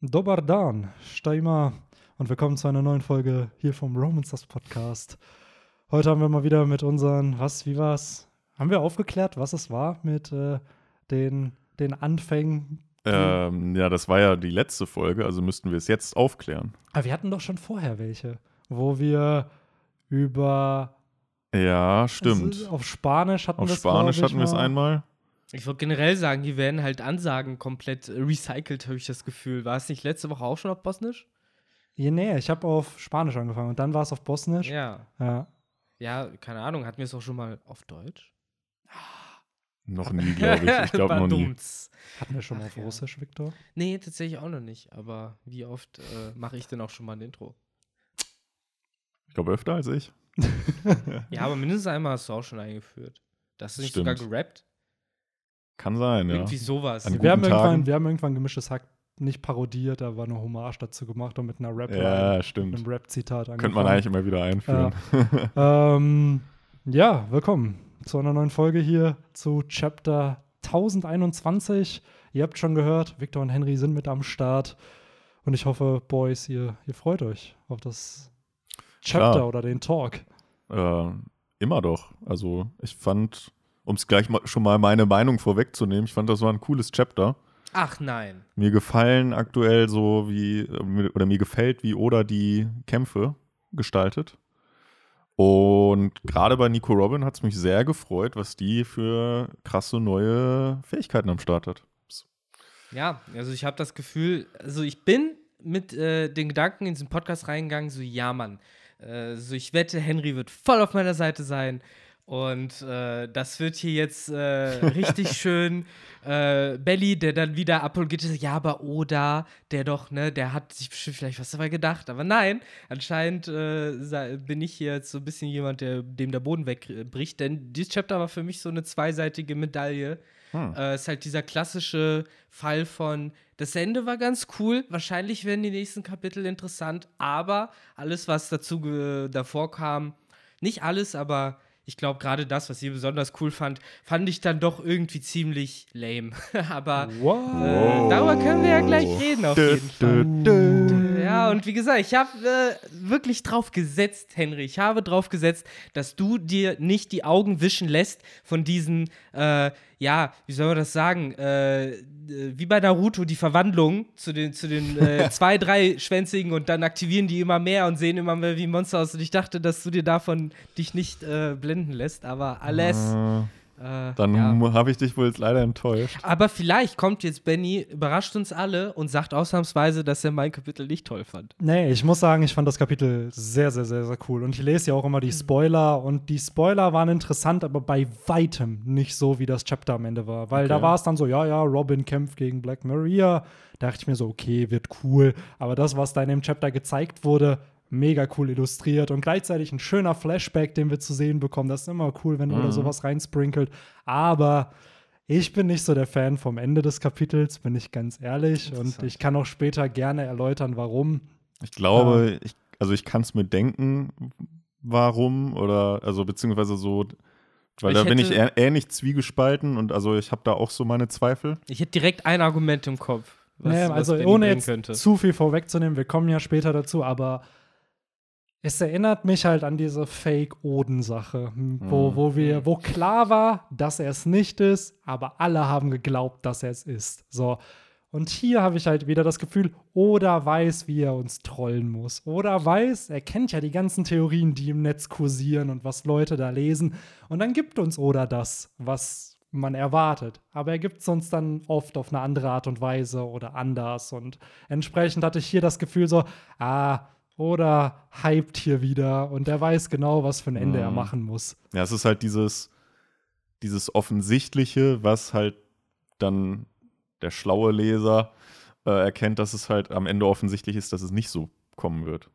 Dobar Dan, Steimer und willkommen zu einer neuen Folge hier vom Romancers Podcast. Heute haben wir mal wieder mit unseren, was, wie war's? Haben wir aufgeklärt, was es war mit äh, den, den Anfängen? Ähm, ja, das war ja die letzte Folge, also müssten wir es jetzt aufklären. Aber wir hatten doch schon vorher welche, wo wir über Ja, stimmt. Also auf Spanisch hatten Auf wir es Spanisch glaub ich, hatten wir es mal. einmal. Ich würde generell sagen, hier werden halt Ansagen komplett äh, recycelt, habe ich das Gefühl. War es nicht letzte Woche auch schon auf Bosnisch? Ja, nee, ich habe auf Spanisch angefangen und dann war es auf Bosnisch. Ja. Ja. Ja, keine Ahnung. Hatten wir es auch schon mal auf Deutsch? Noch nie, glaube ich. Ich glaube noch nie. Hatten wir schon mal Ach auf ja. Russisch, Victor? Nee, tatsächlich auch noch nicht. Aber wie oft äh, mache ich denn auch schon mal ein Intro? Ich glaube öfter als ich. Ja, aber mindestens einmal hast du auch schon eingeführt. Das ist nicht Stimmt. sogar gerappt? Kann sein, ja. Irgendwie sowas. An Wir haben, irgendwann, wir haben irgendwann gemischtes Hack nicht parodiert, da war eine Hommage dazu gemacht und mit einer rap Ja, mit stimmt. einem Rap-Zitat Könnte man eigentlich immer wieder einführen. Ähm, ja, willkommen zu einer neuen Folge hier zu Chapter 1021. Ihr habt schon gehört, Victor und Henry sind mit am Start. Und ich hoffe, Boys, ihr, ihr freut euch auf das Chapter Klar. oder den Talk. Äh, immer doch. Also ich fand, um es gleich mal, schon mal meine Meinung vorwegzunehmen, ich fand, das war ein cooles Chapter. Ach nein. Mir gefallen aktuell so wie, oder mir gefällt, wie Oda die Kämpfe gestaltet. Und gerade bei Nico Robin hat es mich sehr gefreut, was die für krasse neue Fähigkeiten am Start hat. Ja, also ich habe das Gefühl, also ich bin mit äh, den Gedanken in diesen Podcast reingegangen, so ja, Mann. Äh, so ich wette, Henry wird voll auf meiner Seite sein. Und äh, das wird hier jetzt äh, richtig schön. Äh, Belly, der dann wieder apologetisch sagt, ja, aber Oda, der doch, ne, der hat sich bestimmt vielleicht was dabei gedacht. Aber nein, anscheinend äh, bin ich hier jetzt so ein bisschen jemand, der dem der Boden wegbricht. Denn dieses Chapter war für mich so eine zweiseitige Medaille. Hm. Äh, ist halt dieser klassische Fall von, das Ende war ganz cool, wahrscheinlich werden die nächsten Kapitel interessant, aber alles, was dazu davor kam, nicht alles, aber ich glaube, gerade das, was ihr besonders cool fand, fand ich dann doch irgendwie ziemlich lame. aber Wow. äh, darüber können wir ja gleich reden, auf jeden Fall. Und wie gesagt, ich habe äh, wirklich drauf gesetzt, Henry. Ich habe drauf gesetzt, dass du dir nicht die Augen wischen lässt von diesen, äh, ja, wie soll man das sagen, äh, wie bei Naruto, die Verwandlung zu den, zu den äh, zwei, drei Schwänzigen und dann aktivieren die immer mehr und sehen immer mehr wie Monster aus. Und ich dachte, dass du dir davon dich nicht äh, blenden lässt, aber alles. Äh, dann ja. habe ich dich wohl jetzt leider enttäuscht. Aber vielleicht kommt jetzt Benny, überrascht uns alle und sagt ausnahmsweise, dass er mein Kapitel nicht toll fand. Nee, ich muss sagen, ich fand das Kapitel sehr, sehr, sehr, sehr cool. Und ich lese ja auch immer die Spoiler. Und die Spoiler waren interessant, aber bei weitem nicht so, wie das Chapter am Ende war. Weil da Okay. war es dann so, ja, ja, Robin kämpft gegen Black Maria. Da dachte ich mir so, okay, wird cool. Aber das, was da in dem Chapter gezeigt wurde, mega cool illustriert und gleichzeitig ein schöner Flashback, den wir zu sehen bekommen. Das ist immer cool, wenn Mhm. oder sowas reinsprinkelt. Aber ich bin nicht so der Fan vom Ende des Kapitels, bin ich ganz ehrlich. Und ich kann auch später gerne erläutern, warum. Ich glaube, ich, also ich kann es mir denken, warum oder also beziehungsweise so, weil Ich da bin ich hätte- äh- ähnlich zwiegespalten und also ich habe da auch so meine Zweifel. Ich hätte direkt ein Argument im Kopf. Was, Nee, was also Benny ohne jetzt könnte. zu viel vorwegzunehmen, wir kommen ja später dazu, aber es erinnert mich halt an diese Fake-Oden-Sache, hm, wo, Mhm. wo wir, wo klar war, dass er es nicht ist, aber alle haben geglaubt, dass er es ist. So. Und hier habe ich halt wieder das Gefühl, Oda weiß, wie er uns trollen muss. Oda weiß, er kennt ja die ganzen Theorien, die im Netz kursieren und was Leute da lesen. Und dann gibt uns Oda das, was man erwartet. Aber er gibt es uns dann oft auf eine andere Art und Weise oder anders. Und entsprechend hatte ich hier das Gefühl so, ah, Oda hypt hier wieder und er weiß genau, was für ein Ende er Mhm. machen muss. Ja, es ist halt dieses, dieses Offensichtliche, was halt dann der schlaue Leser äh, erkennt, dass es halt am Ende offensichtlich ist, dass es nicht so kommen wird.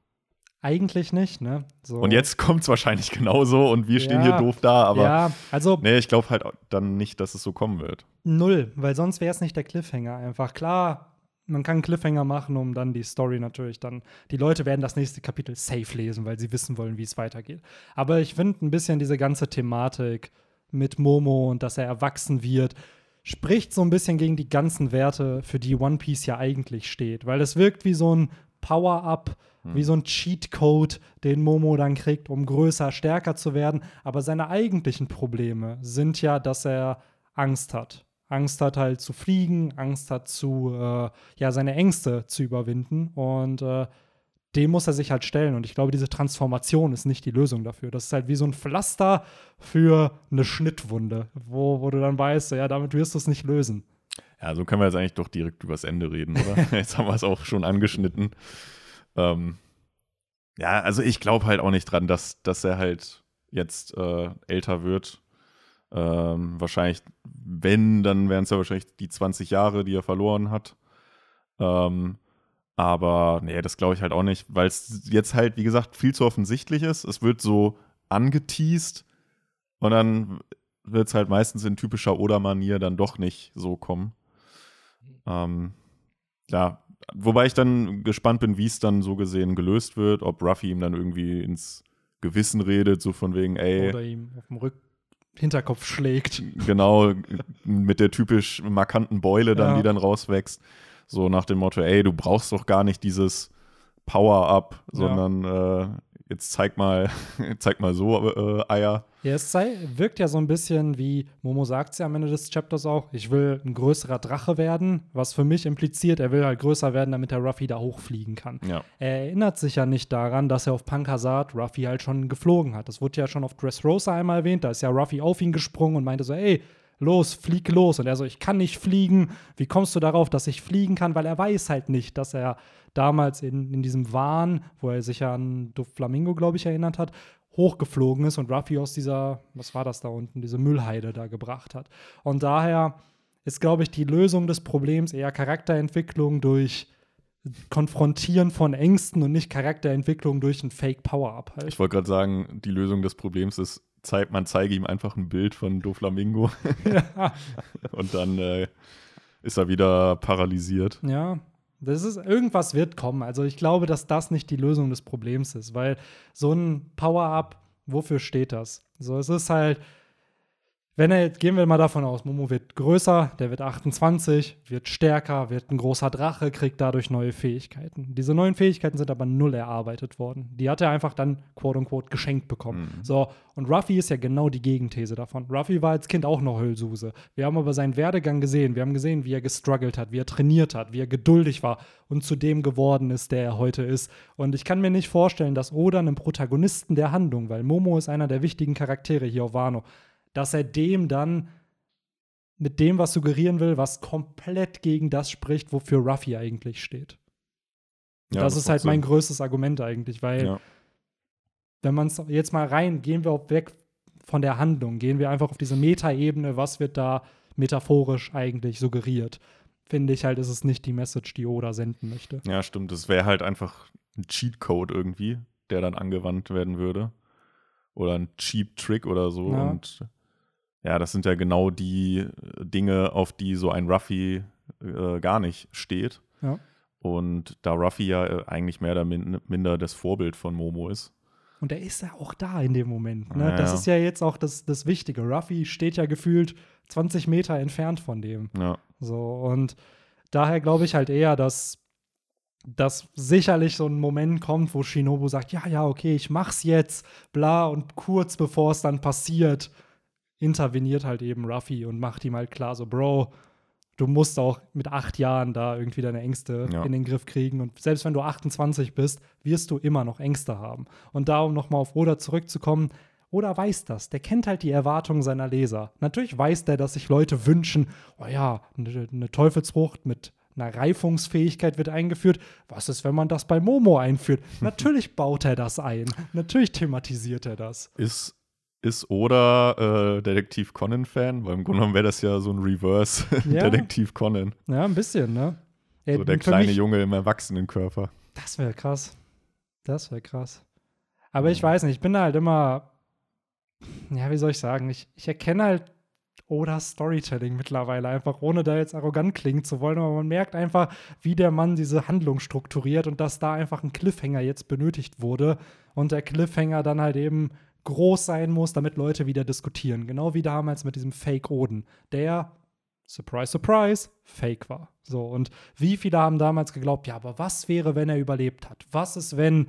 Eigentlich nicht, ne? So. Und jetzt kommt es wahrscheinlich genauso und wir stehen Ja. hier doof da, aber ja, also nee, ich glaube halt dann nicht, dass es so kommen wird. Null, weil sonst wäre es nicht der Cliffhanger. Einfach klar, man kann einen Cliffhanger machen, um dann die Story natürlich dann. Die Leute werden das nächste Kapitel safe lesen, weil sie wissen wollen, wie es weitergeht. Aber ich finde ein bisschen diese ganze Thematik mit Momo und dass er erwachsen wird, spricht so ein bisschen gegen die ganzen Werte, für die One Piece ja eigentlich steht. Weil es wirkt wie so ein Power-Up, Hm. wie so ein Cheat-Code, den Momo dann kriegt, um größer, stärker zu werden. Aber seine eigentlichen Probleme sind ja, dass er Angst hat. Angst hat halt zu fliegen, Angst hat zu, äh, ja, seine Ängste zu überwinden. Und äh, dem muss er sich halt stellen. Und ich glaube, diese Transformation ist nicht die Lösung dafür. Das ist halt wie so ein Pflaster für eine Schnittwunde, wo, wo du dann weißt, ja, damit wirst du es nicht lösen. Ja, so können wir jetzt eigentlich doch direkt übers Ende reden, oder? jetzt haben wir es auch schon angeschnitten. Ähm, ja, also ich glaube halt auch nicht dran, dass, dass er halt jetzt äh, älter wird. Ähm, wahrscheinlich, wenn, dann wären es ja wahrscheinlich die 20 Jahre, die er verloren hat. Ähm, aber nee, das glaube ich halt auch nicht, weil es jetzt halt, wie gesagt, viel zu offensichtlich ist. Es wird so angeteased und dann wird es halt meistens in typischer Oda-Manier dann doch nicht so kommen. Ähm, ja, wobei ich dann gespannt bin, wie es dann so gesehen gelöst wird, ob Ruffy ihm dann irgendwie ins Gewissen redet, so von wegen, ey, Oder ihm auf dem Rück Hinterkopf schlägt. genau, mit der typisch markanten Beule dann, Ja. die dann rauswächst. So nach dem Motto, ey, du brauchst doch gar nicht dieses Power-Up, Ja. sondern äh, jetzt zeig mal, zeig mal so äh, Eier. Ja, es sei, wirkt ja so ein bisschen wie, Momo sagt es ja am Ende des Chapters auch, ich will ein größerer Drache werden, was für mich impliziert, er will halt größer werden, damit der Ruffy da hochfliegen kann. Ja. Er erinnert sich ja nicht daran, dass er auf Pankasat Ruffy halt schon geflogen hat. Das wurde ja schon auf Dressrosa einmal erwähnt, da ist ja Ruffy auf ihn gesprungen und meinte so, ey, los, flieg los. Und er so, ich kann nicht fliegen. Wie kommst du darauf, dass ich fliegen kann? Weil er weiß halt nicht, dass er damals in, in diesem Wahn, wo er sich ja an Doflamingo, glaube ich, erinnert hat, hochgeflogen ist und Ruffy aus dieser, was war das da unten, diese Müllheide da gebracht hat. Und daher ist, glaube ich, die Lösung des Problems eher Charakterentwicklung durch Konfrontieren von Ängsten und nicht Charakterentwicklung durch ein Fake-Power-Up halt. Ich wollte gerade sagen, die Lösung des Problems ist, zeig, man zeige ihm einfach ein Bild von Doflamingo und dann äh, ist er wieder paralysiert. Ja, das ist, irgendwas wird kommen. Also ich glaube, dass das nicht die Lösung des Problems ist, weil so ein Power-Up, wofür steht das? So, es ist halt, wenn er, gehen wir mal davon aus, Momo wird größer, der wird 28, wird stärker, wird ein großer Drache, kriegt dadurch neue Fähigkeiten. Diese neuen Fähigkeiten sind aber null erarbeitet worden. Die hat er einfach dann, quote unquote, geschenkt bekommen. Mhm. So, und Ruffy ist ja genau die Gegenthese davon. Ruffy war als Kind auch noch Hüllsuse. Wir haben aber seinen Werdegang gesehen. Wir haben gesehen, wie er gestruggelt hat, wie er trainiert hat, wie er geduldig war und zu dem geworden ist, der er heute ist. Und ich kann mir nicht vorstellen, dass Oda einem Protagonisten der Handlung, weil Momo ist einer der wichtigen Charaktere hier auf Wano, dass er dem dann mit dem was suggerieren will, was komplett gegen das spricht, wofür Ruffy eigentlich steht. Ja, das, ist macht halt mein Sinn. größtes Argument eigentlich, weil Ja. wenn man es jetzt mal rein, gehen wir auch weg von der Handlung, gehen wir einfach auf diese Metaebene, was wird da metaphorisch eigentlich suggeriert. Finde ich halt, ist es nicht die Message, die Oda senden möchte. Ja, stimmt. Das wäre halt einfach ein Cheatcode irgendwie, der dann angewandt werden würde. Oder ein Cheap-Trick oder so. Ja. Und ja, das sind ja genau die äh, Dinge, auf die so ein Ruffy äh, gar nicht steht. Ja. Und da Ruffy ja äh, eigentlich mehr oder min minder das Vorbild von Momo ist. Und er ist ja auch da in dem Moment. Ne? Ja, Das ja. ist ja jetzt auch das, das Wichtige. Ruffy steht ja gefühlt 20 Meter entfernt von dem. Ja, So, und daher glaube ich halt eher, dass dass sicherlich so ein Moment kommt, wo Shinobu sagt, ja, ja, okay, ich mach's jetzt, bla, und kurz bevor es dann passiert, interveniert halt eben Ruffy und macht ihm halt klar, so, Bro, du musst auch mit acht Jahren da irgendwie deine Ängste Ja. in den Griff kriegen. Und selbst wenn du 28 bist, wirst du immer noch Ängste haben. Und da, um nochmal auf Oda zurückzukommen, Oda weiß das. Der kennt halt die Erwartungen seiner Leser. Natürlich weiß der, dass sich Leute wünschen, oh ja, eine, eine Teufelsfrucht mit einer Reifungsfähigkeit wird eingeführt. Was ist, wenn man das bei Momo einführt? Natürlich baut er das ein. Natürlich thematisiert er das. ist, ist Oda äh, Detektiv Conan-Fan? Weil im Grunde genommen wäre das ja so ein Reverse Ja. Detektiv Conan. Ja, ein bisschen, ne? Ja, So der kleine mich- Junge im Erwachsenenkörper. Das wäre krass. Das wäre krass. Aber ich weiß nicht, ich bin da halt immer, ja, wie soll ich sagen, ich, ich erkenne halt Odas Storytelling mittlerweile einfach, ohne da jetzt arrogant klingen zu wollen, aber man merkt einfach, wie der Mann diese Handlung strukturiert und dass da einfach ein Cliffhanger jetzt benötigt wurde und der Cliffhanger dann halt eben groß sein muss, damit Leute wieder diskutieren. Genau wie damals mit diesem Fake Oden. Der surprise, surprise, fake war. So, und wie viele haben damals geglaubt, ja, aber was wäre, wenn er überlebt hat? Was ist, wenn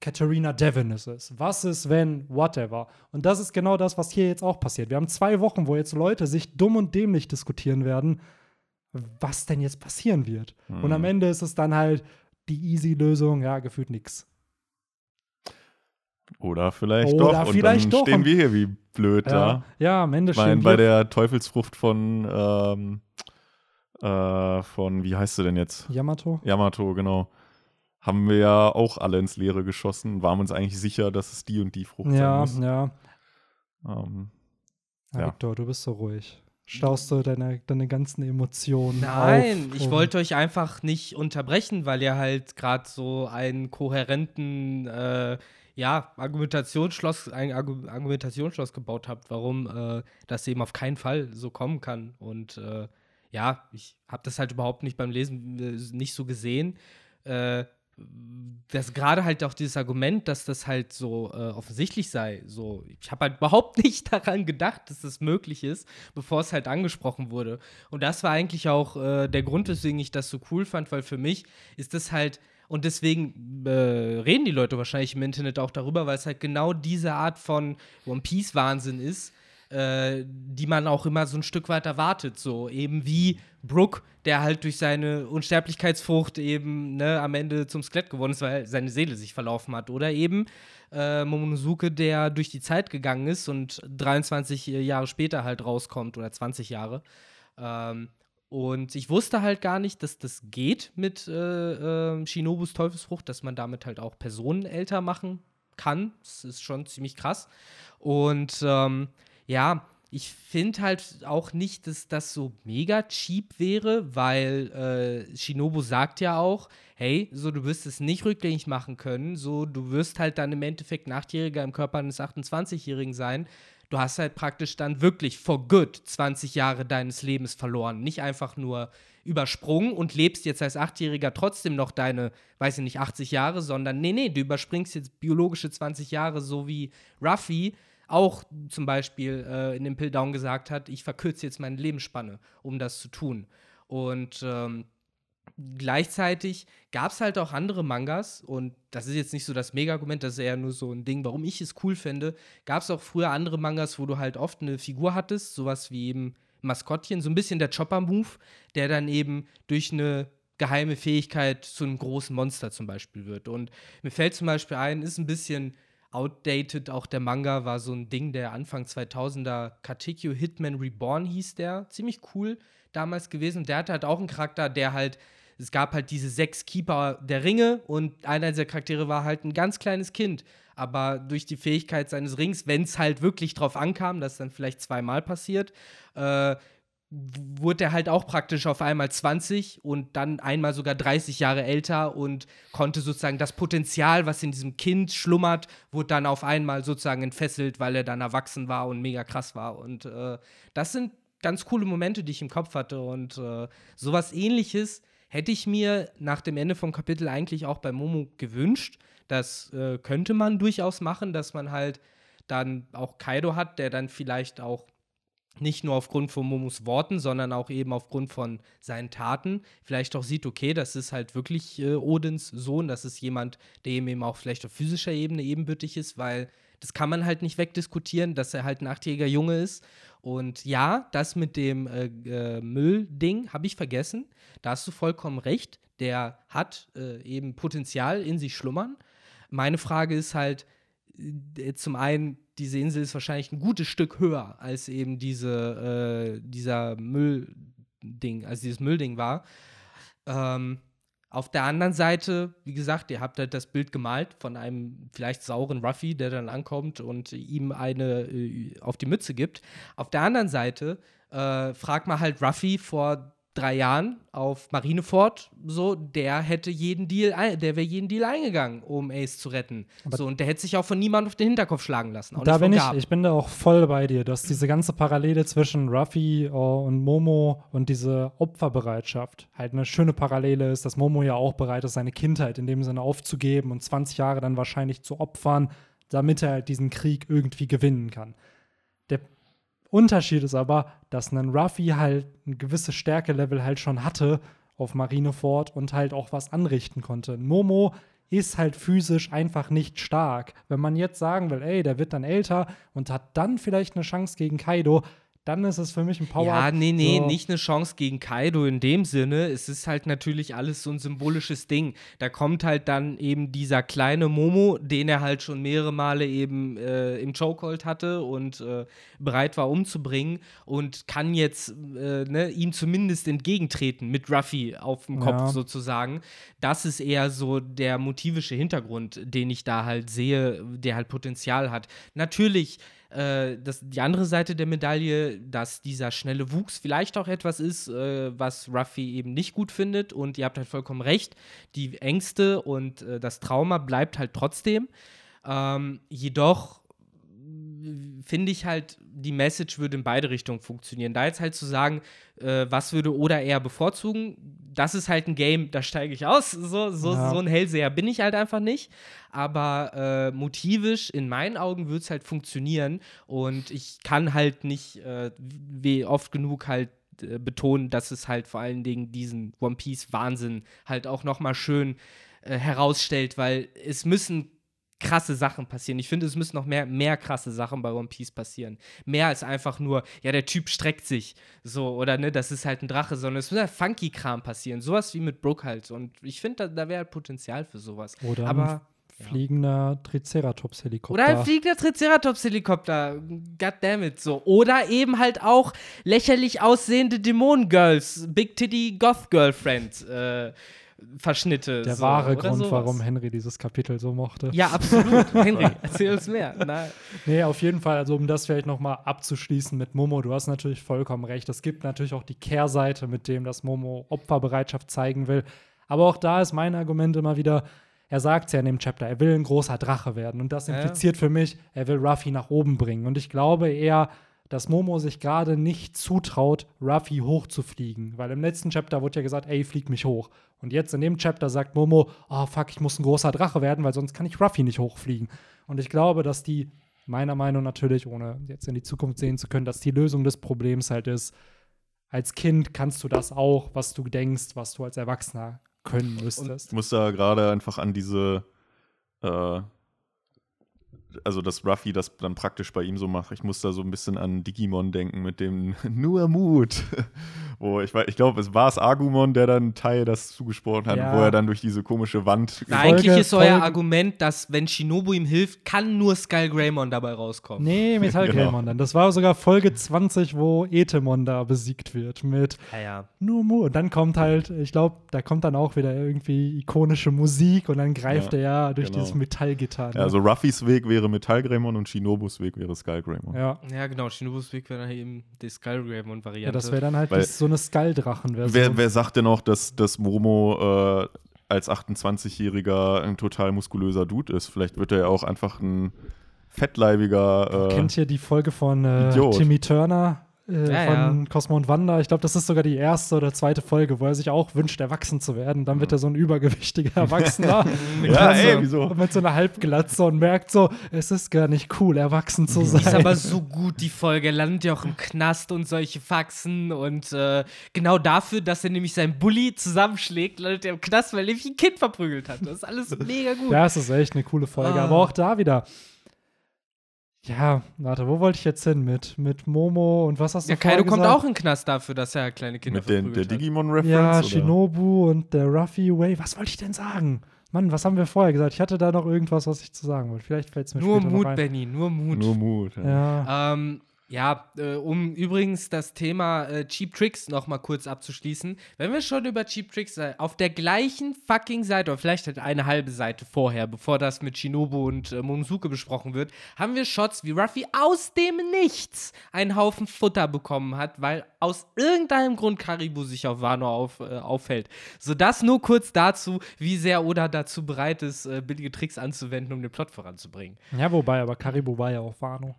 Katharina Devon es ist? Was ist, wenn whatever? Und das ist genau das, was hier jetzt auch passiert. Wir haben zwei Wochen, wo jetzt Leute sich dumm und dämlich diskutieren werden, was denn jetzt passieren wird. Mhm. Und am Ende ist es dann halt die easy Lösung, ja, gefühlt nix. Oder vielleicht Oder doch. vielleicht und dann doch. stehen wir hier wie blöd Ja, da. ja am Ende Ich meine, stehen bei wir der Teufelsfrucht von, ähm, äh, von, wie heißt sie denn jetzt? Yamato. Yamato, genau. Haben wir ja auch alle ins Leere geschossen, waren uns eigentlich sicher, dass es die und die Frucht Ja, sein muss. ja. Ähm, Ja, Ja. Victor, du bist so ruhig. Staust du deine, deine ganzen Emotionen Nein, auf? ich wollte euch einfach nicht unterbrechen, weil ihr halt gerade so einen kohärenten äh, ja, Argumentationsschloss, ein Argu Argumentationsschloss gebaut habt, warum äh, das eben auf keinen Fall so kommen kann. Und äh, ja, ich habe das halt überhaupt nicht beim Lesen äh, nicht so gesehen. Äh, das gerade halt auch dieses Argument, dass das halt so äh, offensichtlich sei. So, ich habe halt überhaupt nicht daran gedacht, dass das möglich ist, bevor es halt angesprochen wurde. Und das war eigentlich auch äh, der Grund, weswegen ich das so cool fand, weil für mich ist das halt und deswegen äh, reden die Leute wahrscheinlich im Internet auch darüber, weil es halt genau diese Art von One Piece Wahnsinn ist, äh, die man auch immer so ein Stück weit erwartet. So eben wie Brooke, der halt durch seine Unsterblichkeitsfrucht eben ne, am Ende zum Skelett geworden ist, weil seine Seele sich verlaufen hat. Oder eben äh, Momonosuke, der durch die Zeit gegangen ist und 23 Jahre später halt rauskommt oder 20 Jahre. Ähm, und ich wusste halt gar nicht, dass das geht mit äh, äh, Shinobus Teufelsfrucht, dass man damit halt auch Personen älter machen kann. Das ist schon ziemlich krass. Und ähm, ja, ich finde halt auch nicht, dass das so mega cheap wäre, weil äh, Shinobu sagt ja auch, hey, so du wirst es nicht rückgängig machen können, so du wirst halt dann im Endeffekt ein Achtjähriger im Körper eines 28-Jährigen sein. Du hast halt praktisch dann wirklich for good 20 Jahre deines Lebens verloren. Nicht einfach nur übersprungen und lebst jetzt als Achtjähriger trotzdem noch deine, weiß ich nicht, 80 Jahre, sondern nee, nee, du überspringst jetzt biologische 20 Jahre, so wie Ruffy auch zum Beispiel äh, in dem Pill Down gesagt hat, ich verkürze jetzt meine Lebensspanne, um das zu tun. Und ähm, gleichzeitig gab es halt auch andere Mangas und das ist jetzt nicht so das Mega-Argument, das ist eher nur so ein Ding, warum ich es cool finde. Gab es auch früher andere Mangas, wo du halt oft eine Figur hattest, sowas wie eben Maskottchen, so ein bisschen der Chopper-Move, der dann eben durch eine geheime Fähigkeit zu einem großen Monster zum Beispiel wird. Und mir fällt zum Beispiel ein, ist ein bisschen outdated, auch der Manga war so ein Ding der Anfang 2000er, Katekyo Hitman Reborn hieß der, ziemlich cool damals gewesen. Und der hatte halt auch einen Charakter, der halt, es gab halt diese sechs Keeper der Ringe und einer dieser Charaktere war halt ein ganz kleines Kind. Aber durch die Fähigkeit seines Rings, wenn es halt wirklich drauf ankam, das dann vielleicht zweimal passiert, äh, wurde er halt auch praktisch auf einmal 20 und dann einmal sogar 30 Jahre älter und konnte sozusagen das Potenzial, was in diesem Kind schlummert, wurde dann auf einmal sozusagen entfesselt, weil er dann erwachsen war und mega krass war. Und äh, das sind ganz coole Momente, die ich im Kopf hatte. Und äh, sowas ähnliches hätte ich mir nach dem Ende vom Kapitel eigentlich auch bei Momo gewünscht. Das äh, könnte man durchaus machen, dass man halt dann auch Kaido hat, der dann vielleicht auch nicht nur aufgrund von Momos Worten, sondern auch eben aufgrund von seinen Taten vielleicht auch sieht, okay, das ist halt wirklich äh, Odins Sohn, das ist jemand, der eben auch vielleicht auf physischer Ebene ebenbürtig ist, weil das kann man halt nicht wegdiskutieren, dass er halt ein achtjähriger Junge ist. Und ja, das mit dem äh, äh, Müllding habe ich vergessen. Da hast du vollkommen recht. Der hat äh, eben Potenzial in sich schlummern. Meine Frage ist halt, äh, zum einen, diese Insel ist wahrscheinlich ein gutes Stück höher als eben diese, äh, dieser Müllding, als dieses Müllding war. Ähm, auf der anderen Seite, wie gesagt, ihr habt halt das Bild gemalt von einem vielleicht sauren Ruffy, der dann ankommt und ihm eine äh, auf die Mütze gibt. Auf der anderen Seite äh, frag mal halt Ruffy vor drei Jahren auf Marineford, so, der hätte jeden Deal, ein, der wäre jeden Deal eingegangen, um Ace zu retten. Aber so, und der hätte sich auch von niemandem auf den Hinterkopf schlagen lassen. Da bin ich, ich bin da auch voll bei dir, dass diese ganze Parallele zwischen Ruffy oh, und Momo und diese Opferbereitschaft halt eine schöne Parallele ist, dass Momo ja auch bereit ist, seine Kindheit in dem Sinne aufzugeben und 20 Jahre dann wahrscheinlich zu opfern, damit er halt diesen Krieg irgendwie gewinnen kann. Der Unterschied ist aber, dass ein Ruffy halt ein gewisses Stärkelevel halt schon hatte auf Marineford und halt auch was anrichten konnte. Momo ist halt physisch einfach nicht stark. Wenn man jetzt sagen will, ey, der wird dann älter und hat dann vielleicht eine Chance gegen Kaido, dann ist es für mich ein Power. Ja, nee, nee, so. nicht eine Chance gegen Kaido in dem Sinne. Es ist halt natürlich alles so ein symbolisches Ding. Da kommt halt dann eben dieser kleine Momo, den er halt schon mehrere Male eben äh, im Chokehold hatte und äh, bereit war umzubringen und kann jetzt äh, ne, ihm zumindest entgegentreten mit Ruffy auf dem Kopf Ja. sozusagen. Das ist eher so der motivische Hintergrund, den ich da halt sehe, der halt Potenzial hat. Natürlich äh, das, die andere Seite der Medaille, dass dieser schnelle Wuchs vielleicht auch etwas ist, äh, was Ruffy eben nicht gut findet. Und ihr habt halt vollkommen recht, die Ängste und äh, das Trauma bleibt halt trotzdem. Ähm, jedoch finde ich halt, die Message würde in beide Richtungen funktionieren. Da jetzt halt zu sagen, äh, was würde Oda eher bevorzugen, das ist halt ein Game, da steige ich aus. So, so, Ja. so ein Hellseher bin ich halt einfach nicht. Aber äh, motivisch, in meinen Augen, würde es halt funktionieren. Und ich kann halt nicht, äh, wie oft genug halt äh, betonen, dass es halt vor allen Dingen diesen One Piece Wahnsinn halt auch noch mal schön äh, herausstellt, weil es müssen krasse Sachen passieren. Ich finde, es müssen noch mehr, mehr krasse Sachen bei One Piece passieren. Mehr als einfach nur, ja, der Typ streckt sich so oder ne, das ist halt ein Drache, sondern es muss halt funky Kram passieren. Sowas wie mit Brook halt. Und ich finde, da, da wäre halt Potenzial für sowas. Oder Aber. ein fliegender Triceratops-Helikopter. Oder ein fliegender Triceratops-Helikopter. Goddammit, so. Oder eben halt auch lächerlich aussehende Dämonen-Girls, Big Titty Goth Girlfriend äh, Verschnitte. Der so, wahre Grund, sowas. warum Henry dieses Kapitel so mochte. Ja, absolut. Henry, erzähl uns mehr. Na, Nee, auf jeden Fall, also um das vielleicht noch mal abzuschließen mit Momo, du hast natürlich vollkommen recht. Es gibt natürlich auch die Kehrseite, mit dem das Momo Opferbereitschaft zeigen will. Aber auch da ist mein Argument immer wieder, er sagt es ja in dem Chapter, er will ein großer Drache werden. Und das Ja. impliziert für mich, er will Ruffy nach oben bringen. Und ich glaube eher, dass Momo sich gerade nicht zutraut, Ruffy hochzufliegen. Weil im letzten Chapter wurde ja gesagt, ey, flieg mich hoch. Und jetzt in dem Chapter sagt Momo, oh fuck, ich muss ein großer Drache werden, weil sonst kann ich Ruffy nicht hochfliegen. Und ich glaube, dass die, meiner Meinung natürlich, ohne jetzt in die Zukunft sehen zu können, dass die Lösung des Problems halt ist, als Kind kannst du das auch, was du denkst, was du als Erwachsener können müsstest. Ich muss da gerade einfach an diese, äh, also dass Ruffy das dann praktisch bei ihm so macht. Ich muss da so ein bisschen an Digimon denken mit dem nur Mut. wo ich weiß, ich glaube, es war es Agumon, der dann Teil das zugesprochen hat, Ja. wo er dann durch diese komische Wand. Na, Folge- eigentlich ist euer Folge- Argument, dass wenn Shinobu ihm hilft, kann nur Skull Greymon dabei rauskommen. Nee, Metallgrämon dann. Das war sogar Folge 20, wo Etemon da besiegt wird mit Ja, ja. nur Mu. Und dann kommt halt, ich glaube, da kommt dann auch wieder irgendwie ikonische Musik und dann greift Ja, er ja durch genau. dieses Metallgitter. Ne? Ja, also Ruffys Weg wäre Metallgreymon und Shinobus Weg wäre Skullgreymon. ja. Ja, genau. Shinobus Weg wäre dann eben die Skull Greymon-Variante. ja, das wäre dann halt Weil- so eine Skulldrachen-Version. Wer, wer sagt denn auch, dass, dass Momo äh, als 28-Jähriger ein total muskulöser Dude ist? Vielleicht wird er ja auch einfach ein fettleibiger. Äh, Kennt ihr die Folge von äh, Idiot. Timmy Turner äh, Ja, von Cosmo und Wanda? Ich glaube, das ist sogar die erste oder zweite Folge, wo er sich auch wünscht, erwachsen zu werden. Dann wird er so ein übergewichtiger Erwachsener. Mhm. Ja, ey, so, wieso? Mit so einer Halbglatze und merkt so, es ist gar nicht cool, erwachsen zu sein. Die ist aber so gut, die Folge. Er landet ja auch im Knast und solche Faxen. Und äh, genau dafür, dass er nämlich seinen Bully zusammenschlägt, landet er im Knast, weil er nämlich ein Kind verprügelt hat. Das ist alles mega gut. Ja, es ist echt eine coole Folge. Ah. Aber auch da wieder. Ja, warte, wo wollte ich jetzt hin mit? Mit Momo und was hast du Ja, Kaido kommt auch in den Knast dafür, dass er kleine Kinder mit den, der. Digimon-Reference? Ja, oder? Shinobu und der Ruffy Way. Was wollte ich denn sagen? Mann, was haben wir vorher gesagt? Ich hatte da noch irgendwas, was ich zu sagen wollte. Vielleicht fällt es mir Nur später Mut, noch ein. Benny, nur Mut. Nur Mut. Ja. Ja. Ähm, ja, äh, um übrigens das Thema äh, Cheap Tricks noch mal kurz abzuschließen. Wenn wir schon über Cheap Tricks äh, auf der gleichen fucking Seite, oder vielleicht halt eine halbe Seite vorher, bevor das mit Shinobu und äh, Momosuke besprochen wird, haben wir Shots, wie Ruffy aus dem Nichts einen Haufen Futter bekommen hat, weil aus irgendeinem Grund Karibu sich auf Wano auf, äh, aufhält. So das nur kurz dazu, wie sehr Oda dazu bereit ist, äh, billige Tricks anzuwenden, um den Plot voranzubringen. ja, wobei, aber Karibu war ja auf Wano.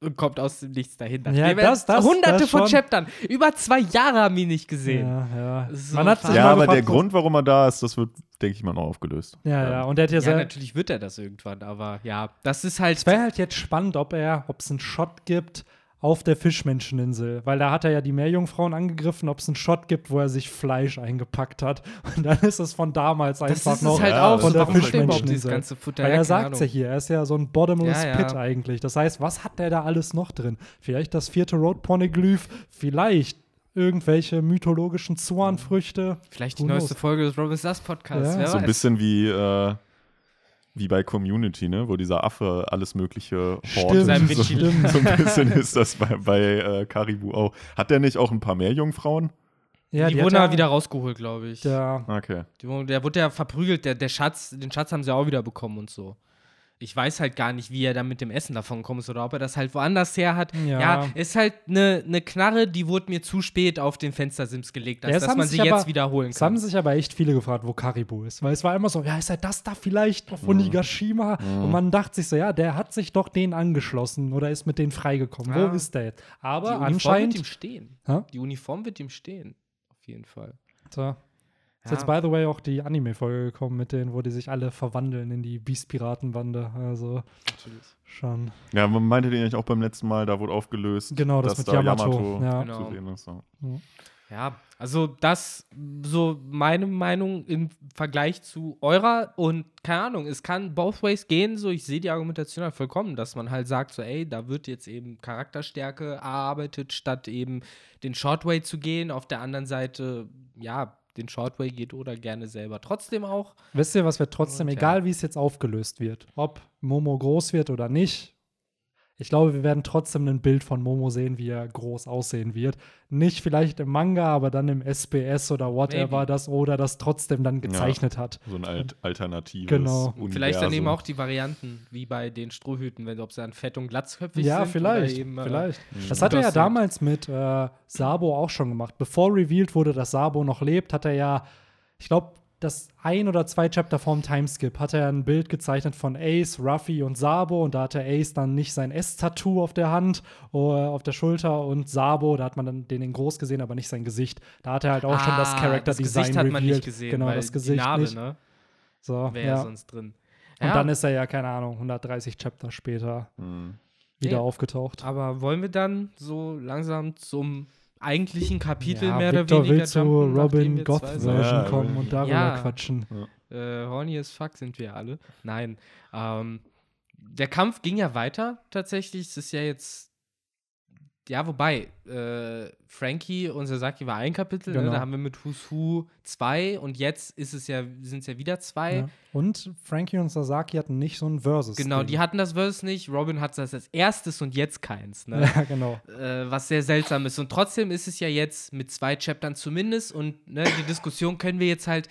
Und kommt aus dem Nichts dahinter. Ja, Wir das- das- Hunderte das von schon. Über Über zwei Jahre haben wir ihn nicht gesehen. Ja, ja. So Man hat Ja, aber gefragt, der Grund, warum er da ist, das wird, denke ich mal, noch aufgelöst. Ja, ja. Und der hat ja, Ja, natürlich wird er das irgendwann, aber ja, das ist halt. Es wäre halt jetzt spannend, ob er, ob es einen Shot gibt auf der Fischmenscheninsel, weil da hat er ja die Meerjungfrauen angegriffen, ob es einen Shot gibt, wo er sich Fleisch eingepackt hat. Und dann ist es von damals Das einfach noch es halt ja, auch. von so, der Fischmenscheninsel. ganze Futter? Weil Ja, er sagt ja Ahnung. hier, er ist ja so ein Bottomless Ja, ja. Pit eigentlich. Das heißt, was hat der da alles noch drin? Vielleicht das vierte Road Poneglyph, vielleicht irgendwelche mythologischen Zuanfrüchte. Vielleicht die Who neueste knows? Folge des Robin Sass Podcasts. Ja. So ein bisschen wie, äh, wie bei Community, ne? wo dieser Affe alles Mögliche Stimmt, Sein so, Vigil- so ein bisschen ist das bei, bei äh, Karibu auch. Hat der nicht auch ein paar mehr Jungfrauen? Ja, die hat wurden ja aber wieder rausgeholt, glaube ich. Der, Okay. Die Der wurde ja verprügelt, der, der Schatz, den Schatz haben sie auch wieder bekommen und so. Ich weiß halt gar nicht, wie er dann mit dem Essen davon ist oder ob er das halt woanders her hat. Ja. Ja, ist halt eine ne Knarre, die wurde mir zu spät auf den Fenstersims gelegt, als Ja, dass man sich sie aber- jetzt wiederholen Es haben kann. sich aber echt viele gefragt, wo Karibu ist. Weil es war immer so, ja, ist er das da vielleicht auf Onigashima? Und man dachte sich so, ja, der hat sich doch denen angeschlossen oder ist mit denen freigekommen. Ja. Wo ist der jetzt? Die Aber Uniform wird anscheinend. ihm stehen. Hä? Die Uniform wird ihm stehen. Auf jeden Fall. So. Ist Ja. jetzt, by the way, auch die Anime-Folge gekommen mit denen, wo die sich alle verwandeln in die Beast-Piratenbande. Also Natürlich. schon. Ja, man meinte den eigentlich auch beim letzten Mal, da wurde aufgelöst. Genau, das dass mit da Yamato. Ja. Genau. zu sehen ist. Ja. Ja, also das so meine Meinung im Vergleich zu eurer und keine Ahnung, es kann both ways gehen, so ich sehe die Argumentation halt vollkommen, dass man halt sagt so, ey, da wird jetzt eben Charakterstärke erarbeitet, statt eben den Shortway zu gehen. Auf der anderen Seite, ja, den Shortway geht oder gerne selber trotzdem auch. Wisst ihr, was wir trotzdem, Und ja. egal wie es jetzt aufgelöst wird, ob Momo groß wird oder nicht, ich glaube, wir werden trotzdem ein Bild von Momo sehen, wie er groß aussehen wird. Nicht vielleicht im Manga, aber dann im SBS oder whatever Maybe. das oder das trotzdem dann gezeichnet hat. So ein alt alternatives Genau. Universum. Vielleicht dann eben auch die Varianten, wie bei den Strohhüten, wenn ob sie dann fett und glatzköpfig Ja, sind. vielleicht. Oder eben, äh, vielleicht. Das hat er ja damals mit äh, Sabo auch schon gemacht. Bevor revealed wurde, dass Sabo noch lebt, hat er ja, ich glaube, das ein oder zwei Chapter vorm Timeskip hat er ein Bild gezeichnet von Ace, Ruffy und Sabo und da hatte Ace dann nicht sein S-Tattoo auf der Hand oder auf der Schulter und Sabo, da hat man dann den in groß gesehen, aber nicht sein Gesicht. Da hat er halt auch schon das Ah, Character das Design Gesicht hat man revealed. nicht gesehen, genau, weil das Gesicht die Narbe, nicht. ne? So, Wäre ja. sonst drin. Und Ja, dann ist er ja, keine Ahnung, 130 Chapter später Hm. wieder Ja. aufgetaucht. aber wollen wir dann so langsam zum eigentlichen Kapitel ja, mehr Victor oder weniger will zu jumpen, Robin wir Goth zwei Version Ja, kommen ja. und darüber Ja. quatschen. Äh, horny as fuck sind wir alle. Nein. Ähm, der Kampf ging ja weiter tatsächlich. Es ist ja jetzt. Ja, wobei, äh, Frankie und Sasaki war ein Kapitel, ne? Genau. da haben wir mit Who's Who zwei und jetzt ist es ja, sind es ja wieder zwei. Ja. Und Frankie und Sasaki hatten nicht so ein Versus. Genau, die hatten das Verse nicht. Robin hat das als erstes und jetzt keins. Ne? Ja, genau. äh, was sehr seltsam ist. Und trotzdem ist es ja jetzt mit zwei Chaptern zumindest und ne, die Diskussion können wir jetzt halt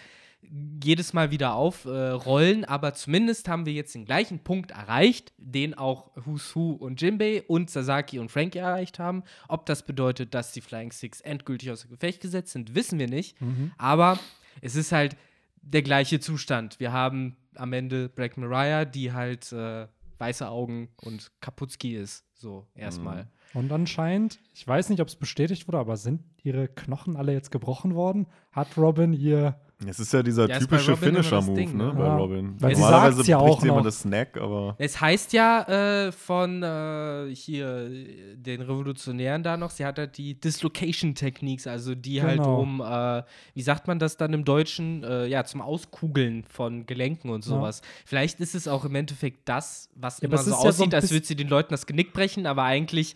jedes Mal wieder aufrollen, äh, aber zumindest haben wir jetzt den gleichen Punkt erreicht, den auch Who's Who und Jinbei und Sasaki und Frankie erreicht haben. Ob das bedeutet, dass die Flying Six endgültig außer Gefecht gesetzt sind, wissen wir nicht. Mhm. Aber es ist halt der gleiche Zustand. Wir haben am Ende Black Mariah, die halt äh, weiße Augen und Kaputski ist. So, erstmal. Und anscheinend, ich weiß nicht, ob es bestätigt wurde, aber sind ihre Knochen alle jetzt gebrochen worden? Hat Robin ihr. Es ist ja dieser Ja, typische Finisher-Move, ne? ne? Bei Ja. Robin. Weil Normalerweise ja bricht immer noch. das Snack, aber. Es heißt ja äh, von äh, hier den Revolutionären da noch, sie hat halt die Dislocation Techniques, also die halt Genau. um, äh, wie sagt man das dann im Deutschen, äh, ja, zum Auskugeln von Gelenken und sowas. Vielleicht ist es auch im Endeffekt das, was Ja, immer so ja so aussieht, ein als würde sie den Leuten das Genick brechen, aber eigentlich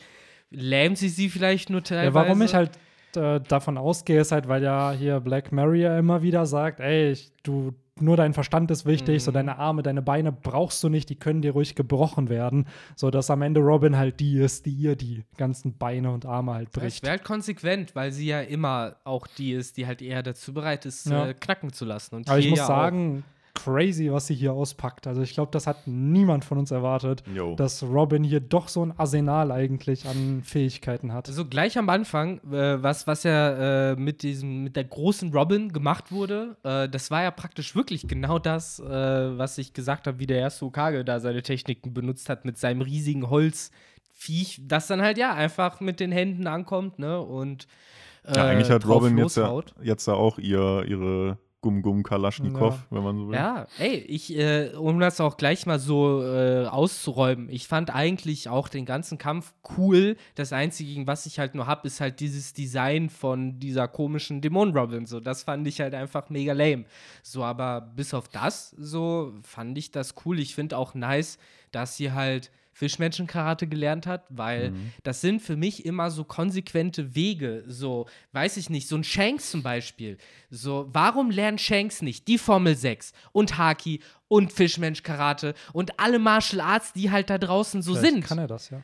lähmt sie sie vielleicht nur teilweise. Ja, warum ich halt äh, davon ausgehe, ist halt, weil ja hier Black Maria immer wieder sagt: Ey, ich, du. Nur dein Verstand ist wichtig, Mhm. so deine Arme, deine Beine brauchst du nicht, die können dir ruhig gebrochen werden, so dass am Ende Robin halt die ist, die ihr die ganzen Beine und Arme halt Das bricht. wäre halt konsequent, weil sie ja immer auch die ist, die halt eher dazu bereit ist, Ja. äh, knacken zu lassen. Und Aber ich muss ja auch. Crazy, was sie hier auspackt. Also ich glaube, das hat niemand von uns erwartet, Yo. dass Robin hier doch so ein Arsenal eigentlich an Fähigkeiten hat. Also gleich am Anfang, äh, was, was ja äh, mit diesem, mit der großen Robin gemacht wurde, äh, das war ja praktisch wirklich genau das, äh, was ich gesagt habe, wie der erste Okage da seine Techniken benutzt hat mit seinem riesigen Holzviech, das dann halt ja einfach mit den Händen ankommt, ne? Und äh, Ja, eigentlich hat drauf Robin jetzt, ja, loshaut. jetzt ja auch ihr, ihre Gum Gum Kalaschnikow, Ja. wenn man so will. Ja, ey, ich, äh, um das auch gleich mal so äh, auszuräumen, ich fand eigentlich auch den ganzen Kampf cool. Das Einzige, gegen was ich halt nur hab, ist halt dieses Design von dieser komischen Dämon-Robin. So, das fand ich halt einfach mega lame. So, aber bis auf das, so fand ich das cool. Ich finde auch nice, dass sie halt Fischmenschen-Karate gelernt hat, weil das sind für mich immer so konsequente Wege. So, weiß ich nicht, so ein Shanks zum Beispiel. So, warum lernt Shanks nicht die Formel 6 und Haki und Fischmensch-Karate und alle Martial Arts, die halt da draußen so Vielleicht sind? Kann er das, ja.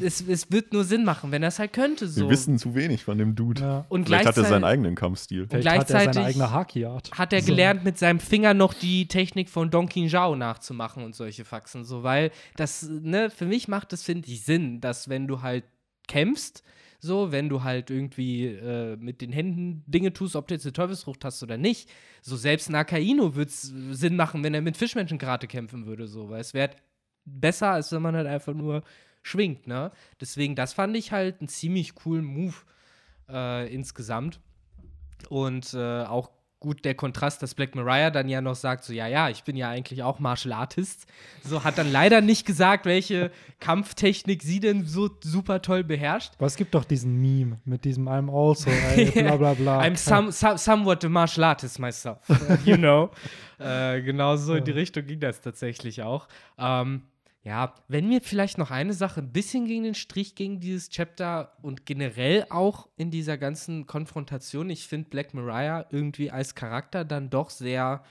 Es, es wird nur Sinn machen, wenn er es halt könnte. So. Wir wissen zu wenig von dem Dude. ja. und Vielleicht hat er gleichzeitig- seinen eigenen Kampfstil. Vielleicht hat er gleichzeitig seine eigene Haki-Art. hat er So. gelernt, mit seinem Finger noch die Technik von Don Zhao nachzumachen und solche Faxen. So, weil das, ne, für mich macht es, finde ich, Sinn, dass wenn du halt kämpfst, so, wenn du halt irgendwie äh, mit den Händen Dinge tust, ob du jetzt eine Teufelsfrucht hast oder nicht, so selbst ein Akaino würde es Sinn machen, wenn er mit Fischmenschen-Karate kämpfen würde, so, weil es wäre besser, als wenn man halt einfach nur schwingt, ne? Deswegen, das fand ich halt einen ziemlich coolen Move äh, insgesamt. Und äh, auch gut der Kontrast, dass Black Mariah dann ja noch sagt, so, ja, ja, ich bin ja eigentlich auch Martial Artist. So hat dann leider nicht gesagt, welche Kampftechnik sie denn so super toll beherrscht. Aber es gibt doch diesen Meme mit diesem I'm also, ey, bla bla bla. I'm some, some, somewhat a martial artist myself, you know. äh, genau so in die Richtung ging das tatsächlich auch. Ähm, ja, wenn mir vielleicht noch eine Sache ein bisschen gegen den Strich ging, dieses Chapter und generell auch in dieser ganzen Konfrontation, ich finde Black Mariah irgendwie als Charakter dann doch sehr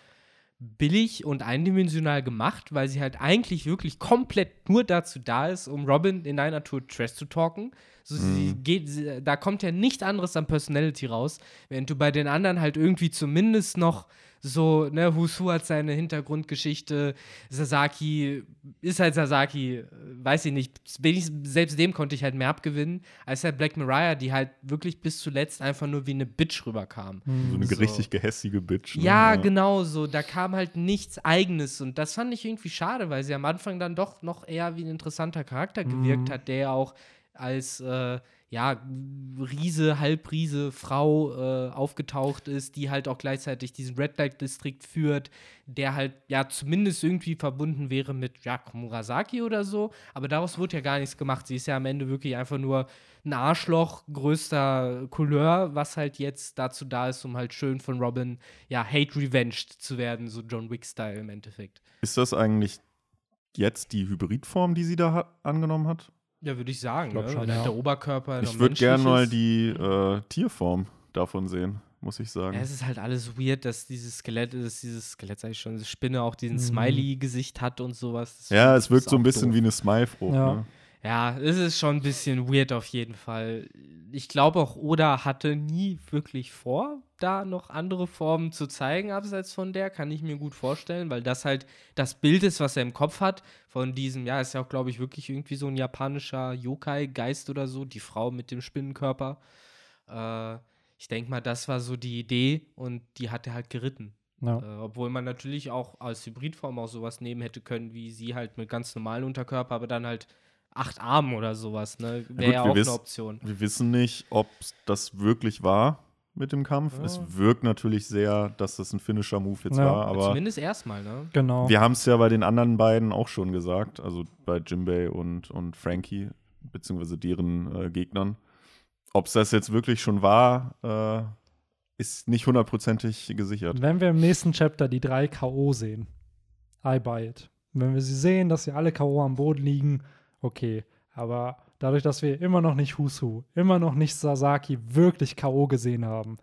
billig und eindimensional gemacht, weil sie halt eigentlich wirklich komplett nur dazu da ist, um Robin in einer Tour Trash zu talken. So, sie geht, sie, da kommt ja nichts anderes an Personality raus, während du bei den anderen halt irgendwie zumindest noch so, ne, Husu hat seine Hintergrundgeschichte, Sasaki ist halt Sasaki, äh, weiß ich nicht, wenigstens, selbst dem konnte ich halt mehr abgewinnen, als halt Black Mariah, die halt wirklich bis zuletzt einfach nur wie eine Bitch rüberkam. So eine So. richtig gehässige Bitch. ne? Ja, genau so. Da kam halt nichts Eigenes. Und das fand ich irgendwie schade, weil sie am Anfang dann doch noch eher wie ein interessanter Charakter gewirkt hat, der auch als äh, ja, Riese, Halbriese, Frau äh, aufgetaucht ist, die halt auch gleichzeitig diesen Red Light Distrikt führt, der halt ja zumindest irgendwie verbunden wäre mit ja, Komurasaki oder so. Aber daraus wurde ja gar nichts gemacht. Sie ist ja am Ende wirklich einfach nur ein Arschloch größter Couleur, was halt jetzt dazu da ist, um halt schön von Robin, ja, hate-revenged zu werden, so John Wick-Style im Endeffekt. Ist das eigentlich jetzt die Hybridform, die sie da ha angenommen hat? Ja, würde ich sagen. glaub ne? schon, halt ja. der Oberkörper Ich würde gerne mal die äh, Tierform davon sehen, muss ich sagen. Ja, es ist halt alles weird, dass dieses Skelett, dass dieses Skelett, sag ich schon, diese Spinne auch diesen Mhm. Smiley-Gesicht hat und sowas. Das ja, es wirkt so ein bisschen doof. wie eine Smile-Frucht. Ja. Ne? Ja, es ist schon ein bisschen weird auf jeden Fall. Ich glaube auch, Oda hatte nie wirklich vor, da noch andere Formen zu zeigen, abseits von der, kann ich mir gut vorstellen, weil das halt das Bild ist, was er im Kopf hat, von diesem, ja, ist ja auch, glaube ich, wirklich irgendwie so ein japanischer Yokai-Geist oder so, die Frau mit dem Spinnenkörper. Äh, ich denke mal, das war so die Idee und die hat er halt geritten. Ja. Äh, obwohl man natürlich auch als Hybridform auch sowas nehmen hätte können, wie sie halt mit ganz normalen Unterkörper, aber dann halt acht Armen oder sowas, ne? Wäre ja wir auch wiss- eine Option. Wir wissen nicht, ob das wirklich war mit dem Kampf. Ja. Es wirkt natürlich sehr, dass das ein Finisher-Move jetzt Ja. war, aber Zumindest erstmal, ne? Genau. wir haben es ja bei den anderen beiden auch schon gesagt, also bei Jimbei und, und Frankie, beziehungsweise deren äh, Gegnern. Ob es das jetzt wirklich schon war, äh, ist nicht hundertprozentig gesichert. Wenn wir im nächsten Chapter die drei K.O. sehen, I buy it. Wenn wir sie sehen, dass sie alle K.O. am Boden liegen, okay. Aber dadurch, dass wir immer noch nicht Husu, immer noch nicht Sasaki wirklich K.O. gesehen haben,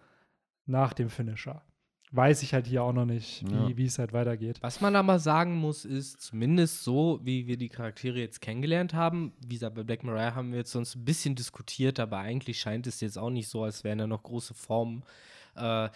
nach dem Finisher, weiß ich halt hier auch noch nicht, wie, Ja. es halt weitergeht. Was man aber sagen muss, ist, zumindest so, wie wir die Charaktere jetzt kennengelernt haben, wie gesagt, bei Black Mariah haben wir jetzt sonst ein bisschen diskutiert, aber eigentlich scheint es jetzt auch nicht so, als wären da noch große Formen. Äh,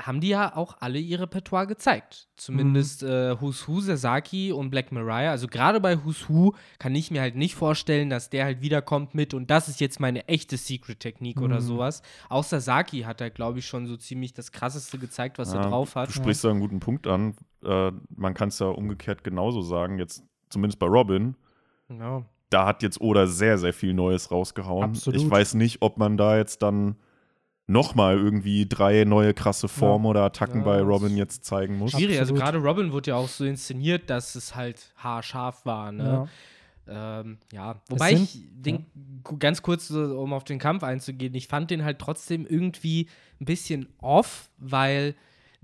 haben die ja auch alle ihr Repertoire gezeigt. Zumindest äh, Who's Who, Sasaki und Black Mariah. Also gerade bei Who's Who kann ich mir halt nicht vorstellen, dass der halt wiederkommt mit und das ist jetzt meine echte Secret-Technik oder Mhm. sowas. Auch Sasaki hat da, glaube ich, schon so ziemlich das Krasseste gezeigt, was er Ja, drauf hat. Du sprichst da einen guten Punkt an. Äh, man kann es ja umgekehrt genauso sagen, jetzt zumindest bei Robin. Ja. Da hat jetzt Oda sehr, sehr viel Neues rausgehauen. Absolut. Ich weiß nicht, ob man da jetzt dann nochmal irgendwie drei neue krasse Formen Ja. oder Attacken Ja, bei Robin jetzt zeigen muss. Schwierig, also Absolut. gerade Robin wurde ja auch so inszeniert, dass es halt haarscharf war, ne? Ja. Ähm, ja, wobei sind- ich den, ganz kurz, so, um auf den Kampf einzugehen, ich fand den halt trotzdem irgendwie ein bisschen off, weil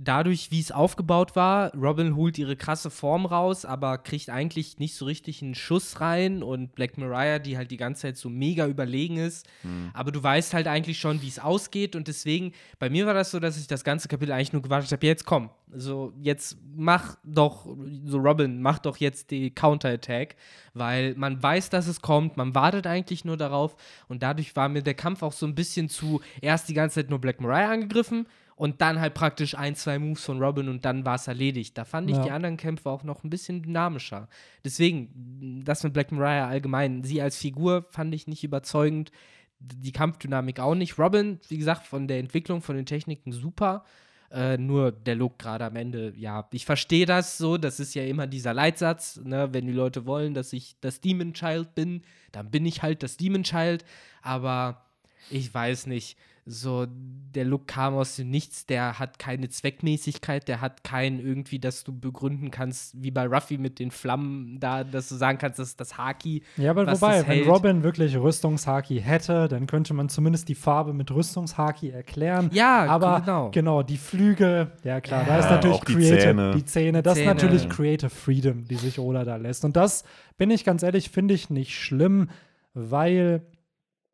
dadurch, wie es aufgebaut war, Robin holt ihre krasse Form raus, aber kriegt eigentlich nicht so richtig einen Schuss rein und Black Mariah, die halt die ganze Zeit so mega überlegen ist, aber du weißt halt eigentlich schon, wie es ausgeht und deswegen, bei mir war das so, dass ich das ganze Kapitel eigentlich nur gewartet habe, jetzt komm, so jetzt mach doch, so Robin, mach doch jetzt die Counterattack, weil man weiß, dass es kommt, man wartet eigentlich nur darauf und dadurch war mir der Kampf auch so ein bisschen zu, erst die ganze Zeit nur Black Mariah angegriffen und dann halt praktisch ein, zwei Moves von Robin und dann war es erledigt. Da fand ich Ja. die anderen Kämpfe auch noch ein bisschen dynamischer. Deswegen, das mit Black Mariah allgemein, sie als Figur fand ich nicht überzeugend, die Kampfdynamik auch nicht. Robin, wie gesagt, von der Entwicklung, von den Techniken super. Äh, nur der Look gerade am Ende, ja, ich verstehe das so, das ist ja immer dieser Leitsatz, ne, wenn die Leute wollen, dass ich das Demon Child bin, dann bin ich halt das Demon Child, aber ich weiß nicht, so der Look kam aus dem Nichts, der hat keine Zweckmäßigkeit, der hat keinen irgendwie, dass du begründen kannst, wie bei Ruffy mit den Flammen da, dass du sagen kannst, das ist das Haki. Ja, aber was wobei, das wenn. Robin wirklich Rüstungshaki hätte, dann könnte man zumindest die Farbe mit Rüstungshaki erklären. Ja, aber genau. die Flügel, ja klar, da Ja, ist natürlich auch die Creative, Zähne. die Zähne, das Zähne. ist natürlich Creative Freedom, die sich Oda da lässt. Und das, bin ich ganz ehrlich, finde ich nicht schlimm, weil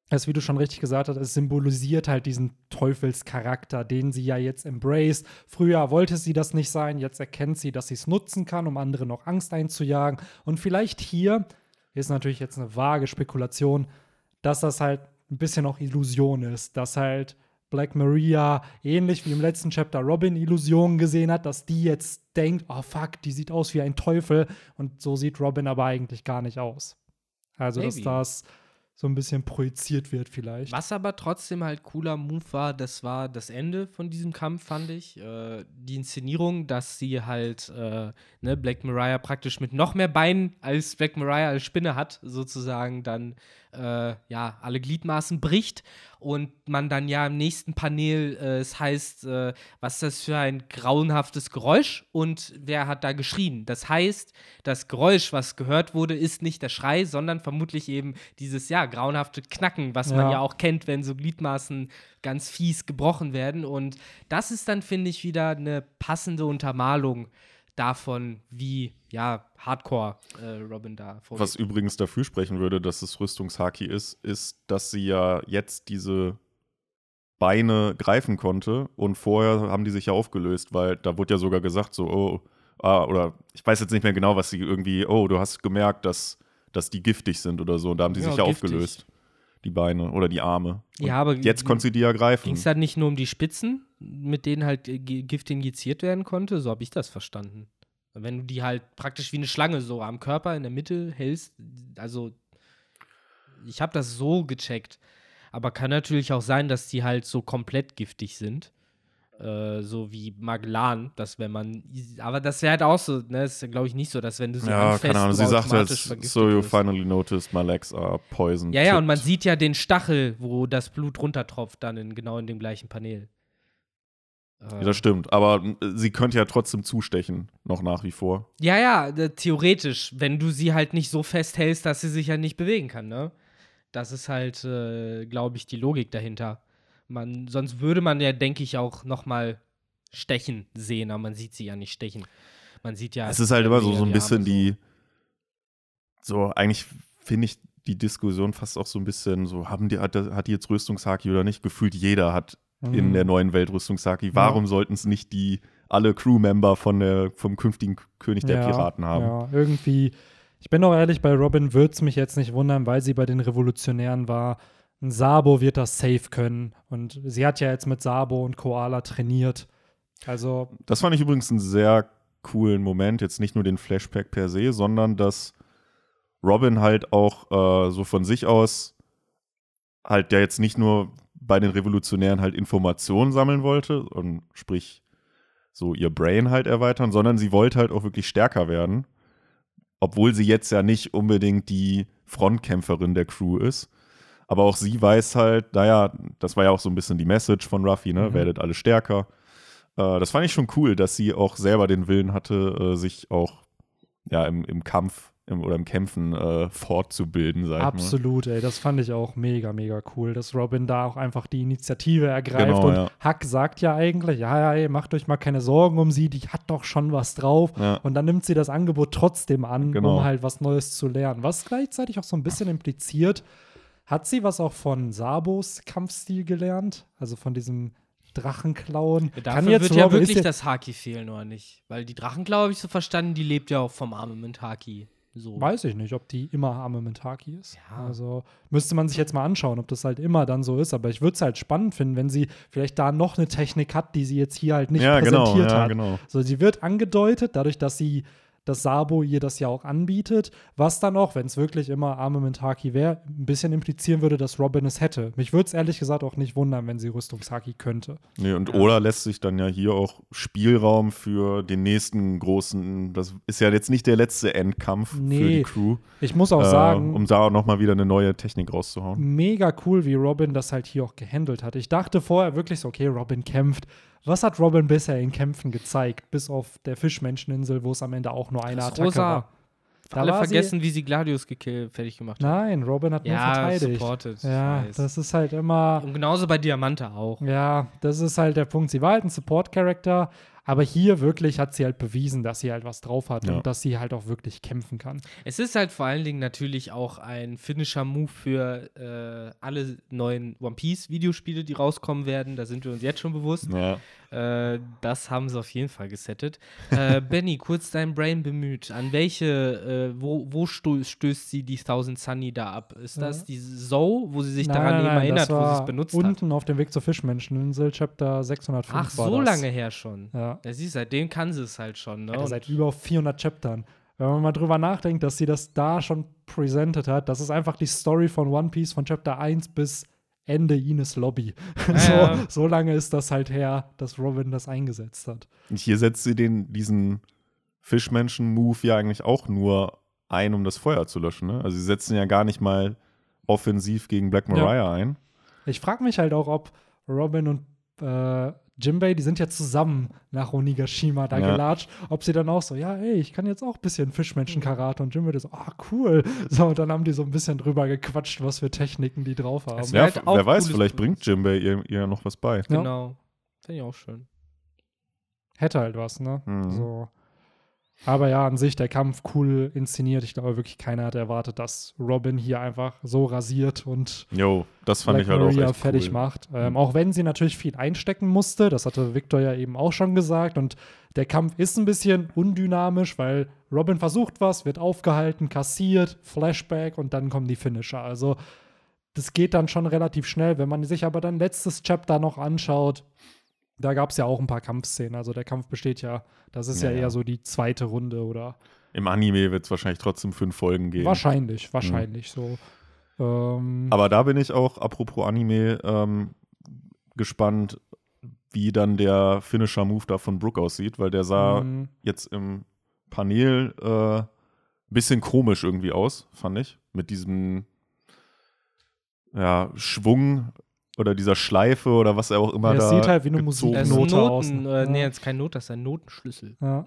es, wie du schon richtig gesagt hast, es symbolisiert halt diesen Teufelscharakter, den sie ja jetzt embraced. Früher wollte sie das nicht sein, jetzt erkennt sie, dass sie es nutzen kann, um anderen noch Angst einzujagen. Und vielleicht hier ist natürlich jetzt eine vage Spekulation, dass das halt ein bisschen auch Illusion ist, dass halt Black Maria ähnlich wie im letzten Chapter Robin Illusionen gesehen hat, dass die jetzt denkt, oh fuck, die sieht aus wie ein Teufel und so sieht Robin aber eigentlich gar nicht aus. Also, dass Maybe. das so ein bisschen projiziert wird vielleicht. Was aber trotzdem halt cooler Move war, das war das Ende von diesem Kampf, fand ich. Äh, die Inszenierung, dass sie halt äh, ne, Black Mariah praktisch mit noch mehr Beinen als Black Mariah als Spinne hat, sozusagen dann äh, ja alle Gliedmaßen bricht und man dann ja im nächsten Panel äh, es heißt, äh, was ist das für ein grauenhaftes Geräusch und wer hat da geschrien? Das heißt, das Geräusch, was gehört wurde, ist nicht der Schrei, sondern vermutlich eben dieses ja grauenhafte Knacken, was man Ja. ja auch kennt, wenn so Gliedmaßen ganz fies gebrochen werden und das ist dann finde ich wieder eine passende Untermalung davon, wie ja Hardcore äh, Robin da vorgeht. Was übrigens dafür sprechen würde, dass es Rüstungshaki ist, ist, dass sie ja jetzt diese Beine greifen konnte und vorher haben die sich ja aufgelöst, weil da wurde ja sogar gesagt, so, oh, ah, oder ich weiß jetzt nicht mehr genau, was sie irgendwie, oh, du hast gemerkt, dass, dass die giftig sind oder so. Und da haben die Ja, sich ja giftig. aufgelöst, die Beine oder die Arme. Und Ja, aber jetzt konnte sie die ja greifen. Ging es dann nicht nur um die Spitzen, mit denen halt äh, Gift injiziert werden konnte? So habe ich das verstanden. Wenn du die halt praktisch wie eine Schlange so am Körper in der Mitte hältst, also ich habe das so gecheckt. Aber kann natürlich auch sein, dass die halt so komplett giftig sind. Äh, so wie Magellan, dass wenn man. Aber das wäre halt auch so, ne? Das ist glaube ich nicht so, dass wenn du sie ja, keine Ahnung. Sie sagt halt, so you finally noticed my legs are poisoned. Ja, ja, und man tipped." sieht ja den Stachel, wo das Blut runtertropft, dann in, genau in dem gleichen Panel. Äh, Ja, das stimmt. Aber äh, sie könnte ja trotzdem zustechen, noch nach wie vor. ja, ja, äh, theoretisch, wenn du sie halt nicht so festhältst, dass sie sich ja nicht bewegen kann, ne? Das ist halt, äh, glaube ich, die Logik dahinter. Man, sonst würde man ja, denke ich, auch noch mal stechen sehen, aber man sieht sie ja nicht stechen. Man sieht ja. Es ist halt immer so, so ein bisschen die, so eigentlich finde ich die Diskussion fast auch so ein bisschen so, haben die, hat, hat die jetzt Rüstungshaki oder nicht? Gefühlt jeder hat in Mhm. der neuen Welt Rüstungshaki. Warum sollten es nicht die alle Crewmember von der, vom künftigen König der Ja, Piraten haben? Ja, irgendwie. Ich bin auch ehrlich, bei Robin würde es mich jetzt nicht wundern, weil sie bei den Revolutionären war. Ein Sabo wird das safe können. Und sie hat ja jetzt mit Sabo und Koala trainiert. Also, Das fand ich übrigens einen sehr coolen Moment. Jetzt nicht nur den Flashback per se, sondern dass Robin halt auch äh, so von sich aus halt der jetzt nicht nur bei den Revolutionären halt Informationen sammeln wollte und sprich so ihr Brain halt erweitern, sondern sie wollte halt auch wirklich stärker werden. Obwohl sie jetzt ja nicht unbedingt die Frontkämpferin der Crew ist. Aber auch sie weiß halt, naja, das war ja auch so ein bisschen die Message von Ruffy, ne? Mhm. Werdet alle stärker. Äh, das fand ich schon cool, dass sie auch selber den Willen hatte, äh, sich auch ja, im, im Kampf im, oder im Kämpfen äh, fortzubilden, sag ich mal. Absolut, ey, das fand ich auch mega, mega cool, dass Robin da auch einfach die Initiative ergreift. Genau, und ja. Huck sagt ja eigentlich, ja, ja, ey, macht euch mal keine Sorgen um sie, die hat doch schon was drauf. Ja. Und dann nimmt sie das Angebot trotzdem an, Genau. um halt was Neues zu lernen. Was gleichzeitig auch so ein bisschen impliziert, hat sie was auch von Sabos Kampfstil gelernt? Also von diesem Drachenklauen? Dafür wird ja Robin- wirklich das Haki fehlen, oder nicht? Weil die Drachenklau, habe ich so verstanden, die lebt ja auch vom Armament Haki. So. Weiß ich nicht, ob die immer Armament Haki ist. Ja. Also müsste man sich jetzt mal anschauen, ob das halt immer dann so ist. Aber ich würde es halt spannend finden, wenn sie vielleicht da noch eine Technik hat, die sie jetzt hier halt nicht ja, genau, präsentiert ja, hat. genau. So, sie wird angedeutet, dadurch, dass sie dass Sabo ihr das ja auch anbietet, was dann auch, wenn es wirklich immer Armament Haki wäre, ein bisschen implizieren würde, dass Robin es hätte. Mich würde es ehrlich gesagt auch nicht wundern, wenn sie Rüstungshaki könnte. Nee, und Oda lässt sich dann ja hier auch Spielraum für den nächsten großen, das ist ja jetzt nicht der letzte Endkampf für Nee, die Crew, Ich muss auch äh, sagen, um da auch nochmal wieder eine neue Technik rauszuhauen. mega cool, wie Robin das halt hier auch gehandelt hat. Ich dachte vorher wirklich so, okay, Robin kämpft. Was hat Robin bisher in Kämpfen gezeigt? Bis auf der Fischmenscheninsel, wo es am Ende auch nur eine Das Attacke Rosa. war. Da Alle war sie- vergessen, wie sie Gladius fertig gemacht haben. Nein, Robin hat nur Ja, verteidigt. supported, Ja, das ist halt immer. Und genauso bei Diamante auch. Ja, das ist halt der Punkt. Sie war halt ein Support-Character, aber hier wirklich hat sie halt bewiesen, dass sie halt was drauf hat Ja. und dass sie halt auch wirklich kämpfen kann. Es ist halt vor allen Dingen natürlich auch ein Finisher-Move für äh, alle neuen One Piece-Videospiele, die rauskommen werden. Da sind wir uns jetzt schon bewusst. Ja. Äh, das haben sie auf jeden Fall gesettet. Äh, Benny, kurz dein Brain bemüht. An welche, äh, wo, wo stößt sie die Thousand Sunny da ab? Ist das Ja. die Zoe, wo sie sich Nein, daran nein, eben nein, erinnert, wo sie es benutzt hat? Unten auf dem Weg zur Fischmenscheninsel, Chapter 605. Ach, so lange her schon. Ja. Ja, siehst, seitdem kann sie es halt schon. Ne? Alter, seit über 400 Chaptern. Wenn man mal drüber nachdenkt, dass sie das da schon presented hat, das ist einfach die Story von One Piece von Chapter 1 bis Ende Ines Lobby. so, ja. so lange ist das halt her, dass Robin das eingesetzt hat. Und hier setzt sie den, diesen Fischmenschen-Move ja eigentlich auch nur ein, um das Feuer zu löschen. Ne? Also sie setzen ja gar nicht mal offensiv gegen Black Mariah ein. Ich frage mich halt auch, ob Robin und äh, Jimbei, die sind ja zusammen nach Onigashima da Ja. gelatscht, ob sie dann auch so, ja, ey, ich kann jetzt auch ein bisschen Fischmenschen-Karate und Jimbei so, ah, cool. So, und dann haben die so ein bisschen drüber gequatscht, was für Techniken die drauf haben. Ja, halt auch wer weiß, vielleicht bringt Jimbei ihr, ihr noch was bei. Ja. Genau. Finde ich auch schön. Hätte halt was, ne? Mhm. So. Aber ja, an sich der Kampf cool inszeniert. Ich glaube wirklich keiner hat erwartet, dass Robin hier einfach so rasiert und Jo, das fand Black ich halt auch Maria echt fertig cool. macht. Ähm, Mhm. Auch wenn sie natürlich viel einstecken musste, das hatte Victor ja eben auch schon gesagt. Und der Kampf ist ein bisschen undynamisch, weil Robin versucht was, wird aufgehalten, kassiert, Flashback und dann kommen die Finisher. Also das geht dann schon relativ schnell. Wenn man sich aber dann letztes Chapter noch anschaut, da gab es ja auch ein paar Kampfszenen. Also der Kampf besteht ja, das ist ja, Ja, eher so die zweite Runde oder Im Anime wird es wahrscheinlich trotzdem fünf Folgen geben. wahrscheinlich, wahrscheinlich so. Ähm, Aber da bin ich auch, apropos Anime, ähm, gespannt, wie dann der Finisher-Move da von Brook aussieht, weil der sah mh, jetzt im Panel äh, ein bisschen komisch irgendwie aus, fand ich. Mit diesem ja, Schwung oder dieser Schleife oder was er auch immer Ja, es da sieht halt wie eine gezogen Das ist Musiknote aus, ne? äh, Ja. nee, jetzt kein Not, das ist ein Notenschlüssel. ja.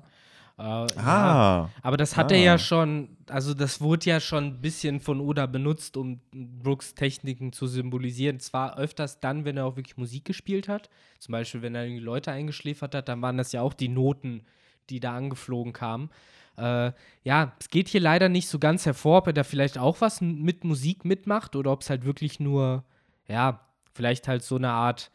Äh, ja. Ah, Aber das hat Ah. er ja schon, also das wurde ja schon ein bisschen von Oda benutzt, um Brooks Techniken zu symbolisieren. Zwar öfters dann, wenn er auch wirklich Musik gespielt hat. Zum Beispiel, wenn er irgendwie Leute eingeschläfert hat, dann waren das ja auch die Noten, die da angeflogen kamen. Äh, ja, es geht hier leider nicht so ganz hervor, ob er da vielleicht auch was mit Musik mitmacht oder ob es halt wirklich nur, ja, vielleicht halt so eine Art,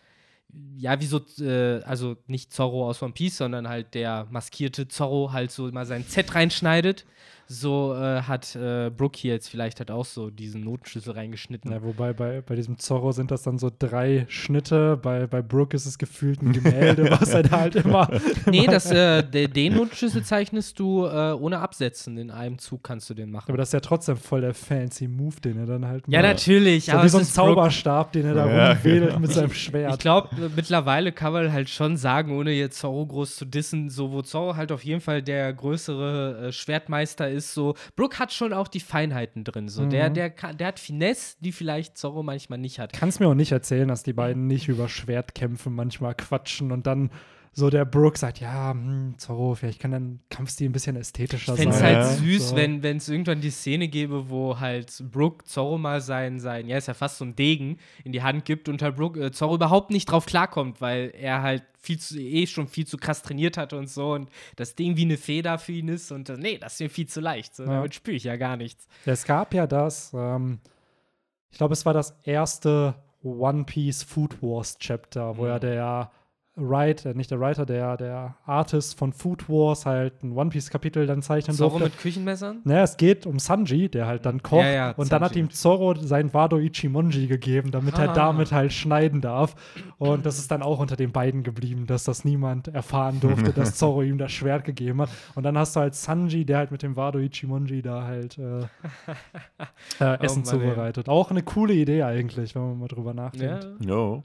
ja, wie so, äh, also nicht Zorro aus One Piece, sondern halt der maskierte Zorro halt so mal sein Z reinschneidet. So äh, hat äh, Brooke hier jetzt vielleicht halt auch so diesen Notenschlüssel reingeschnitten. Ja, wobei bei, bei diesem Zorro sind das dann so drei Schnitte. Bei, bei Brooke ist es gefühlt ein Gemälde, was er da halt immer. Nee, das, äh, de, den Notenschlüssel zeichnest du äh, ohne Absetzen. In einem Zug kannst du den machen. Aber das ist ja trotzdem voll der fancy Move, den er dann halt ja, macht. natürlich. So aber wie so ein ist Brooke. Zauberstab, den er da Ja, rumwedelt genau. mit seinem Schwert. Ich glaube, mittlerweile kann man halt schon sagen, ohne jetzt Zorro groß zu dissen, so wo Zorro halt auf jeden Fall der größere äh, Schwertmeister ist, so Brook hat schon auch die Feinheiten drin. So, der, Mhm. der, kann- der hat Finesse, die vielleicht Zorro manchmal nicht hat. Kannst mir auch nicht erzählen, dass die beiden nicht über Schwertkämpfe manchmal quatschen und dann so der Brooke sagt, ja, hm, Zorro, vielleicht kann dein Kampfstil ein bisschen ästhetischer Ich sein. fände es Ja, halt süß, so. wenn wenn es irgendwann die Szene gäbe, wo halt Brooke Zorro mal sein, sein, ja, ist ja fast so ein Degen in die Hand gibt und halt Brooke, äh, Zorro überhaupt nicht drauf klarkommt, weil er halt viel zu, eh schon viel zu krass trainiert hat und so und das Ding wie eine Feder für ihn ist und äh, nee, das ist mir viel zu leicht. So, Ja. Damit spüre ich ja gar nichts. Es gab ja das, ähm, ich glaube, es war das erste One Piece Food Wars Chapter, wo Mhm. ja der Writer, nicht der Writer, der, der Artist von Food Wars halt ein One Piece Kapitel dann zeichnen Zorro durfte. mit Küchenmessern? Naja, es geht um Sanji, der halt dann kocht. Ja, ja, und dann hat ihm Zorro sein Wado Ichimonji gegeben, damit er Ah. damit halt schneiden darf. Und das ist dann auch unter den beiden geblieben, dass das niemand erfahren durfte, dass Zorro ihm das Schwert gegeben hat. Und dann hast du halt Sanji, der halt mit dem Wado Ichimonji da halt äh, äh, Essen Oh zubereitet. Auch eine coole Idee eigentlich, wenn man mal drüber Ja. nachdenkt. Jo,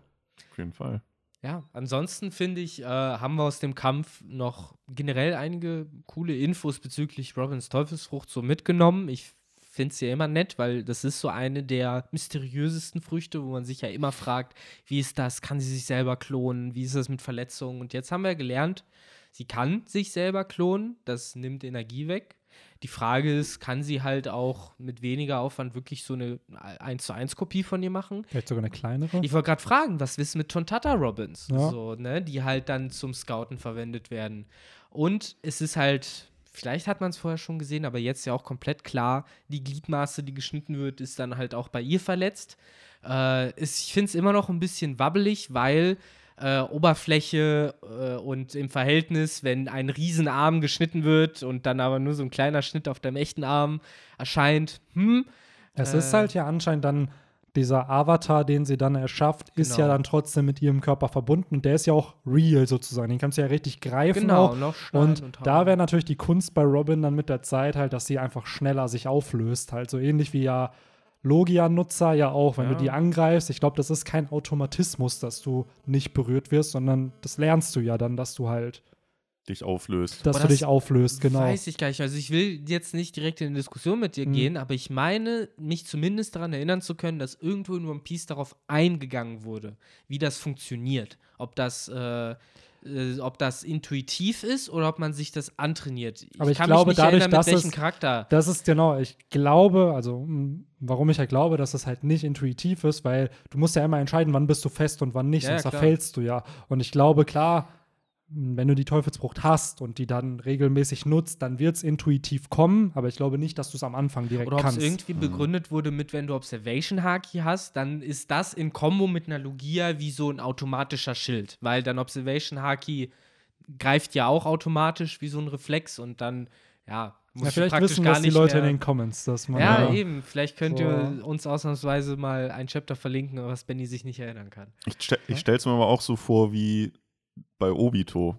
auf jeden Fall. Ja, ansonsten finde ich, äh, haben wir aus dem Kampf noch generell einige coole Infos bezüglich Robins Teufelsfrucht so mitgenommen. Ich finde es ja immer nett, weil das ist so eine der mysteriösesten Früchte, wo man sich ja immer fragt, wie ist das? Kann sie sich selber klonen? Wie ist das mit Verletzungen? Und jetzt haben wir gelernt, sie kann sich selber klonen. Das nimmt Energie weg. Die Frage ist, kann sie halt auch mit weniger Aufwand wirklich so eine 1 zu 1 Kopie von ihr machen? Vielleicht sogar eine kleinere. Ich wollte gerade fragen, was ist mit Tontata Robins? Ja. So, ne, die halt dann zum Scouten verwendet werden. Und es ist halt, vielleicht hat man es vorher schon gesehen, aber jetzt ja auch komplett klar, die Gliedmaße, die geschnitten wird, ist dann halt auch bei ihr verletzt. Äh, ist, ich finde es immer noch ein bisschen wabbelig, weil äh, Oberfläche äh, und im Verhältnis, wenn ein Riesenarm geschnitten wird und dann aber nur so ein kleiner Schnitt auf deinem echten Arm erscheint, hm, Es Äh, ist halt ja anscheinend dann dieser Avatar, den sie dann erschafft, ist Genau. ja dann trotzdem mit ihrem Körper verbunden und der ist ja auch real sozusagen. Den kannst du ja richtig greifen genau, auch. noch Und, und da wäre natürlich die Kunst bei Robin dann mit der Zeit halt, dass sie einfach schneller sich auflöst. Halt so ähnlich wie ja Logia-Nutzer ja auch, wenn Ja. du die angreifst. Ich glaube, das ist kein Automatismus, dass du nicht berührt wirst, sondern das lernst du ja dann, dass du halt, Dich auflöst. dass Aber du das dich auflöst, genau. Weiß ich gar nicht. Also ich will jetzt nicht direkt in eine Diskussion mit dir Mhm. gehen, aber ich meine, mich zumindest daran erinnern zu können, dass irgendwo in One Piece darauf eingegangen wurde, wie das funktioniert. Ob das, äh, äh, ob das intuitiv ist oder ob man sich das antrainiert. Aber ich glaube, dadurch, erinnern, dass es- Charakter. Das ist genau, ich glaube, also mh, warum ich halt glaube, dass es halt nicht intuitiv ist, weil du musst ja immer entscheiden, wann bist du fest und wann nicht, Ja, ja, sonst klar. verfällst du ja. Und ich glaube, klar, wenn du die Teufelsfrucht hast und die dann regelmäßig nutzt, dann wird es intuitiv kommen, aber ich glaube nicht, dass du es am Anfang direkt Oder ob es kannst. irgendwie begründet wurde mit, wenn du Observation Haki hast, dann ist das in Kombo mit einer Logia wie so ein automatischer Schild. Weil dann Observation Haki greift ja auch automatisch wie so ein Reflex und dann, ja, musst ja, vielleicht praktisch wissen gar das die nicht Leute mehr in den Comments, dass man Ja, da- eben. Vielleicht könnt So. ihr uns ausnahmsweise mal ein Chapter verlinken, was Benny sich nicht erinnern kann. Ich, stell, ich stell's mir aber auch so vor wie bei Obito,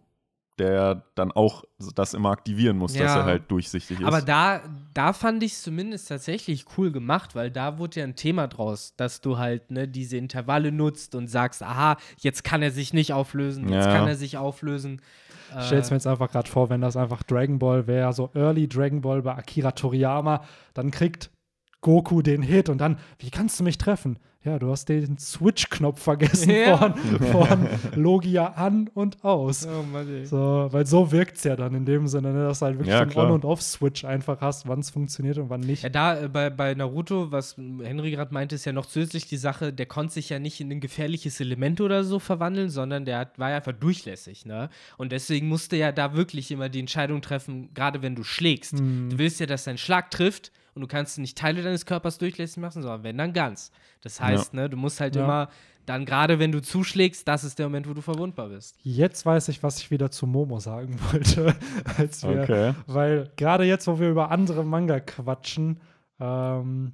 der dann auch das immer aktivieren muss, dass Ja. er halt durchsichtig ist. Aber da, da fand ich es zumindest tatsächlich cool gemacht, weil da wurde ja ein Thema draus, dass du halt ne, diese Intervalle nutzt und sagst, aha, jetzt kann er sich nicht auflösen, jetzt Ja. kann er sich auflösen. Ich stell's Äh, mir jetzt einfach gerade vor, wenn das einfach Dragon Ball wäre, so Early Dragon Ball bei Akira Toriyama, dann kriegt Goku den Hit und dann, wie kannst du mich treffen? Ja, du hast den Switch-Knopf vergessen Ja. von, von Logia an und aus. Oh Mann, ey. So, weil so wirkt's ja dann in dem Sinne, ne, dass du halt wirklich Ja, klar. On- und Off-Switch einfach hast, wann es funktioniert und wann nicht. Ja, da äh, bei, bei Naruto, was Henry gerade meinte, ist ja noch zusätzlich die Sache, der konnte sich ja nicht in ein gefährliches Element oder so verwandeln, sondern der hat, war ja einfach durchlässig, ne? Und deswegen musste ja da wirklich immer die Entscheidung treffen, gerade wenn du schlägst. Mhm. Du willst ja, dass dein Schlag trifft und du kannst nicht Teile deines Körpers durchlässig machen, sondern wenn dann ganz. Das heißt, ne, du musst halt Ja. immer dann gerade wenn du zuschlägst, das ist der Moment, wo du verwundbar bist. Jetzt weiß ich, was ich wieder zu Momo sagen wollte. als wir, Okay. Weil gerade jetzt, wo wir über andere Manga quatschen, ähm,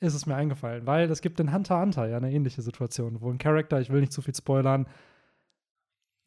ist es mir eingefallen. Weil es gibt in Hunter x Hunter ja eine ähnliche Situation, wo ein Charakter, ich will nicht zu viel spoilern,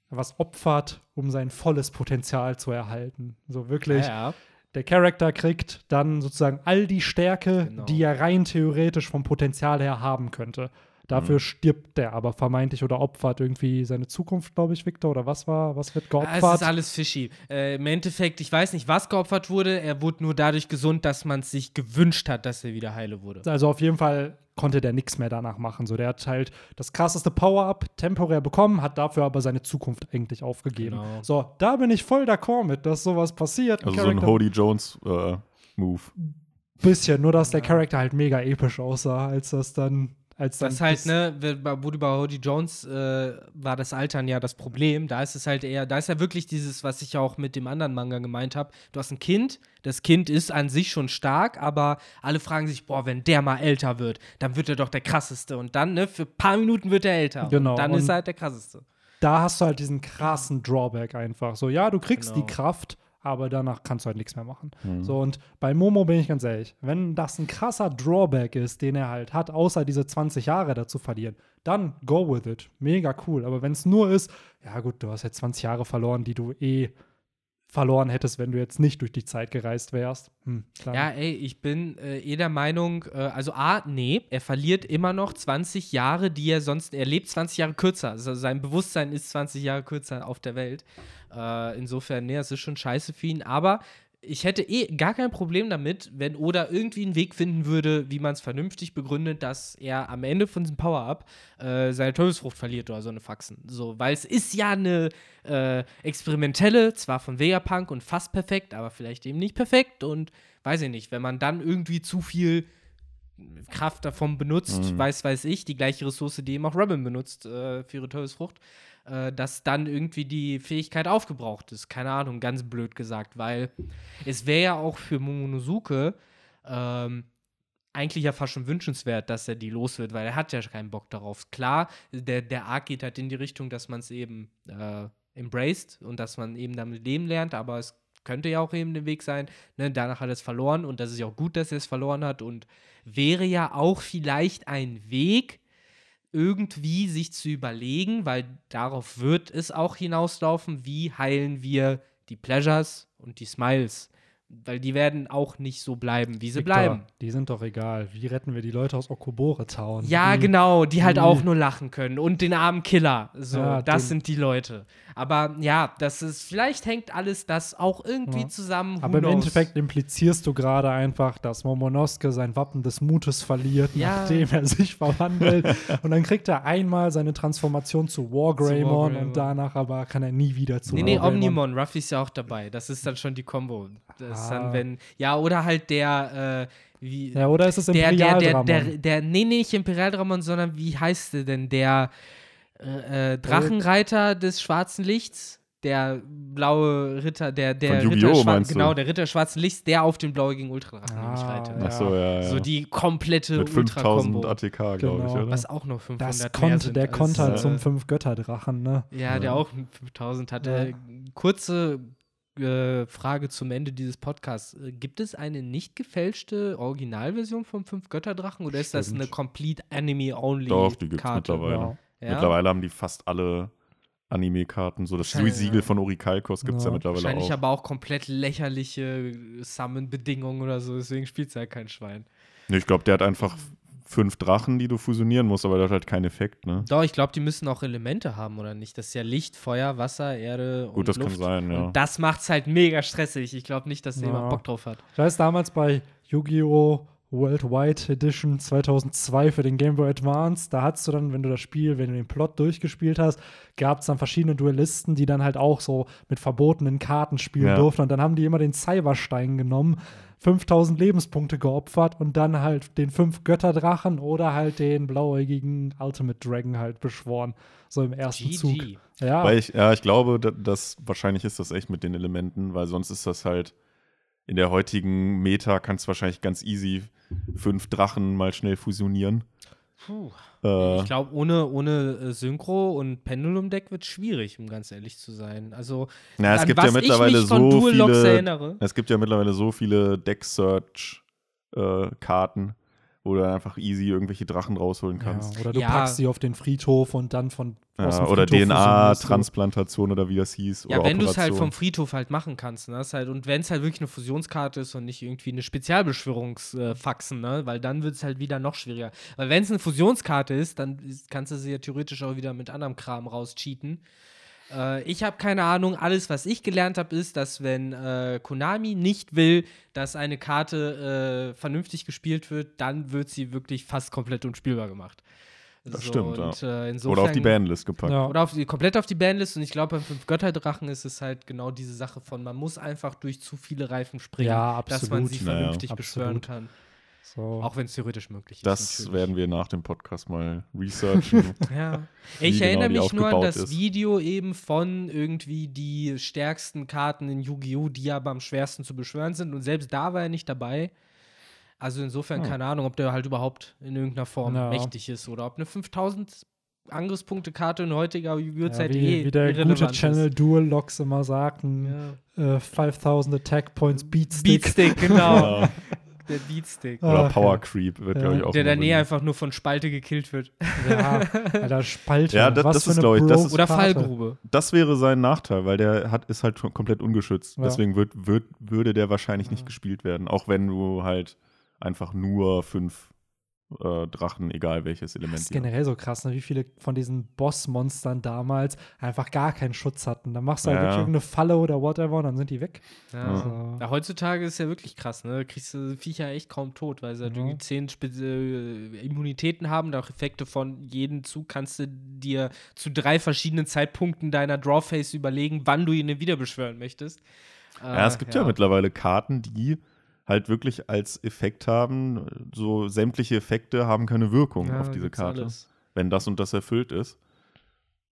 was opfert, um sein volles Potenzial zu erhalten. So wirklich, ja. Der Charakter kriegt dann sozusagen all die Stärke, Genau. die er rein theoretisch vom Potenzial her haben könnte. Dafür Mhm. stirbt der aber vermeintlich oder opfert irgendwie seine Zukunft, glaube ich, Victor. Oder was war, was wird Ja, geopfert? Es ist alles fishy. Äh, Im Endeffekt, ich weiß nicht, was geopfert wurde. Er wurde nur dadurch gesund, dass man es sich gewünscht hat, dass er wieder heile wurde. Also auf jeden Fall konnte der nichts mehr danach machen. So, der hat halt das krasseste Power-Up temporär bekommen, hat dafür aber seine Zukunft eigentlich aufgegeben. Genau. So, da bin ich voll d'accord mit, dass sowas passiert. Also so ein Hody Jones äh, Move. bisschen, nur dass der Ja. Charakter halt mega episch aussah, als das dann, als dann Das halt, ne, wo du bei Hody Jones äh, war das Altern ja das Problem. Da ist es halt eher, da ist ja wirklich dieses, was ich auch mit dem anderen Manga gemeint habe. Du hast ein Kind, das Kind ist an sich schon stark, aber alle fragen sich, boah, wenn der mal älter wird, dann wird er doch der krasseste. Und dann, ne, für ein paar Minuten wird er älter. Genau, Und dann und- ist er halt der krasseste. da hast du halt diesen krassen Drawback einfach. So, ja, du kriegst Genau. die Kraft, aber danach kannst du halt nichts mehr machen. Mhm. So, und bei Momo bin ich ganz ehrlich, wenn das ein krasser Drawback ist, den er halt hat, außer diese 20 Jahre dazu verlieren, dann go with it. Mega cool. Aber wenn es nur ist, ja gut, du hast jetzt 20 Jahre verloren, die du eh verloren hättest, wenn du jetzt nicht durch die Zeit gereist wärst. Hm, Ja, ey, ich bin äh, eh der Meinung, äh, also A, nee, er verliert immer noch 20 Jahre, die er sonst, er lebt 20 Jahre kürzer. Also sein Bewusstsein ist 20 Jahre kürzer auf der Welt. Äh, insofern, nee, das ist schon scheiße für ihn. Aber ich hätte eh gar kein Problem damit, wenn Oda irgendwie einen Weg finden würde, wie man es vernünftig begründet, dass er am Ende von diesem Power-Up äh, seine Teufelsfrucht verliert oder so eine Faxen. So, weil es ist ja eine äh, experimentelle, zwar von Vegapunk und fast perfekt, aber vielleicht eben nicht perfekt und weiß ich nicht, wenn man dann irgendwie zu viel Kraft davon benutzt, Mhm. weiß, weiß ich, die gleiche Ressource, die eben auch Robin benutzt äh, für ihre Teufelsfrucht, äh, dass dann irgendwie die Fähigkeit aufgebraucht ist. Keine Ahnung, ganz blöd gesagt, weil es wäre ja auch für Momonosuke ähm, eigentlich ja fast schon wünschenswert, dass er die los wird, weil er hat ja keinen Bock darauf. Klar, der, der Arc geht halt in die Richtung, dass man es eben äh, embraced und dass man eben damit leben lernt, aber es könnte ja auch eben der Weg sein. Ne? Danach hat er es verloren und das ist ja auch gut, dass er es verloren hat und wäre ja auch vielleicht ein Weg, irgendwie sich zu überlegen, weil darauf wird es auch hinauslaufen, wie heilen wir die Pleasures und die Smiles. Weil die werden auch nicht so bleiben, wie sie Victor, bleiben. Die sind doch egal. Wie retten wir die Leute aus Okobore Town? Ja, die, genau, die halt die- auch nur lachen können. Und den armen Killer. So, Ja, das den- sind die Leute. Aber ja, das ist, vielleicht hängt alles das auch irgendwie Ja. zusammen. who Aber im? Endeffekt implizierst du gerade einfach, dass Momonosuke sein Wappen des Mutes verliert, Ja. nachdem er sich verwandelt. und dann kriegt er einmal seine Transformation zu Wargreymon und danach aber kann er nie wieder zu Nee, nee, Wargreymon. Omnimon, Ruffy ist ja auch dabei. Das ist dann schon die Combo. Das ist Ah. dann, wenn, ja, oder halt der, äh, wie, Ja, oder ist es der, der, der, Imperialdramon? der, der, nee, nee, nicht Imperialdramon, sondern wie heißt der denn? Der äh, äh, Drachenreiter des schwarzen Lichts? Der blaue Ritter, der, der Von Ritter, Yu-Gi-Oh! schwa- meinst du? genau, der Ritter schwarzen Lichts, der auf den blauäugigen Ultradrachen Ah, nämlich reitet. ja. Ach so, ja, ja. So die komplette Mit 5000 Ultra-Kombo. ATK, glaube ich, Genau. oder? Was auch noch 500 das mehr konnte, sind der als, konnte halt äh, zum Fünf-Götter-Drachen, ne? Ja, der auch 5000 hat. Ja. Äh, kurze äh, Frage zum Ende dieses Podcasts. Äh, gibt es eine nicht gefälschte Originalversion vom Fünf-Götter-Drachen oder ist das Stimmt. eine Complete Anime-Only? Doch, die gibt's Karte? mittlerweile. Ja. Ja? Mittlerweile haben die fast alle Anime-Karten. So das Wahrscheinlich, Siegel ja. von Orikalkos gibt es ja. Ja. mittlerweile Wahrscheinlich auch. aber auch komplett lächerliche Summon-Bedingungen oder so, deswegen spielt es halt kein Schwein. Nee, ich glaube, der hat einfach fünf Drachen, die du fusionieren musst, aber der hat halt keinen Effekt, ne? Doch, ich glaube, die müssen auch Elemente haben, oder nicht? Das ist ja Licht, Feuer, Wasser, Erde und Gut, das Luft. kann sein, ja. Und das macht's halt mega stressig. Ich glaube nicht, dass da Ja. jemand Bock drauf hat. Ich weiß, damals bei Yu-Gi-Oh! Worldwide Edition 2002 für den Game Boy Advance, da hattest du dann, wenn du das Spiel, wenn du den Plot durchgespielt hast, gab es dann verschiedene Duellisten, die dann halt auch so mit verbotenen Karten spielen Ja. durften. Und dann haben die immer den Cyberstein genommen, 5000 Lebenspunkte geopfert und dann halt den fünf Götterdrachen oder halt den blauäugigen Ultimate Dragon halt beschworen. So im ersten Zug. GG. Ja, Weil ich, ja, ich glaube, da- dass wahrscheinlich ist das echt mit den Elementen, weil sonst ist das halt in der heutigen Meta kannst du wahrscheinlich ganz easy fünf Drachen mal schnell fusionieren. Äh, Ich glaube, ohne, ohne äh, Synchro und Pendulum-Deck wird es schwierig, um ganz ehrlich zu sein. Also, na, es gibt was ja mittlerweile ich mich von so Dual viele. erinnere. Es gibt ja mittlerweile so viele Deck-Search-Karten, wo du einfach easy irgendwelche Drachen rausholen kannst. Ja, oder du Ja. packst sie auf den Friedhof und dann von aus Ja, oder. DNA-Transplantation oder wie das hieß. Ja, oder wenn du es halt vom Friedhof halt machen kannst, ne? Halt, und wenn es halt wirklich eine Fusionskarte ist und nicht irgendwie eine Spezialbeschwörungsfaxen, ne? Weil dann wird es halt wieder noch schwieriger. Weil wenn es eine Fusionskarte ist, dann kannst du sie ja theoretisch auch wieder mit anderem Kram rauscheaten. Äh, ich habe keine Ahnung. Alles, was ich gelernt habe, ist, dass wenn äh, Konami nicht will, dass eine Karte äh, vernünftig gespielt wird, dann wird sie wirklich fast komplett unspielbar gemacht. Das stimmt, ja. und, äh, Oder auf die insofern- Bandlist gepackt. Ja. oder auf die, komplett auf die Bandlist. Und ich glaube, beim Fünf-Götter-Drachen ist es halt genau diese Sache von, man muss einfach durch zu viele Reifen springen, Ja, dass man sie Naja. vernünftig beschwören Absolut. kann. So. Auch wenn es theoretisch möglich ist. Das natürlich. werden wir nach dem Podcast mal researchen. Ja. Ich genau erinnere mich nur an das ist. Video eben von irgendwie die stärksten Karten in Yu-Gi-Oh!, die aber am schwersten zu beschwören sind. Und selbst da war er nicht dabei. Also insofern Hm. keine Ahnung, ob der halt überhaupt in irgendeiner Form Ja. mächtig ist oder ob eine 5000 Angriffspunkte-Karte in heutiger Yu-Gi-Oh! ja, Zeit wie, eh wie der gute Channel ist. Dual Locks immer sagt, ein, Ja. äh, 5000 Attack Points Beatstick. Beatstick, genau. Der Beatstick. Oder okay. Power Creep wird, Ja. glaube ich, auch. Der dann eh benutzt. einfach nur von Spalte gekillt wird. Ja, Alter, Spalte. Ja, das- Was das für ist, eine glaub ich, das ist- Oder. Fallgrube. Das wäre sein Nachteil, weil der hat, ist halt schon komplett ungeschützt. Ja. Deswegen wird, wird, würde der wahrscheinlich nicht gespielt werden. Auch wenn du halt einfach nur fünf äh, Drachen, egal welches Das Element. ist die haben. generell so krass, ne? wie viele von diesen Bossmonstern damals einfach gar keinen Schutz hatten. Dann machst du halt Ja. wirklich irgendeine Falle oder whatever und dann sind die weg. Ja. Also, Ja, heutzutage ist ja wirklich krass, ne? Da kriegst du Viecher echt kaum tot, weil sie halt Ja. irgendwie zehn Spe äh, Immunitäten haben, da auch Effekte von jedem Zug kannst du dir zu drei verschiedenen Zeitpunkten deiner Drawface überlegen, wann du ihn wieder beschwören möchtest. Ja, es gibt ja. mittlerweile Karten, die halt wirklich als Effekt haben, so sämtliche Effekte haben keine Wirkung Ja, auf diese Karte, alles. wenn das und das erfüllt ist.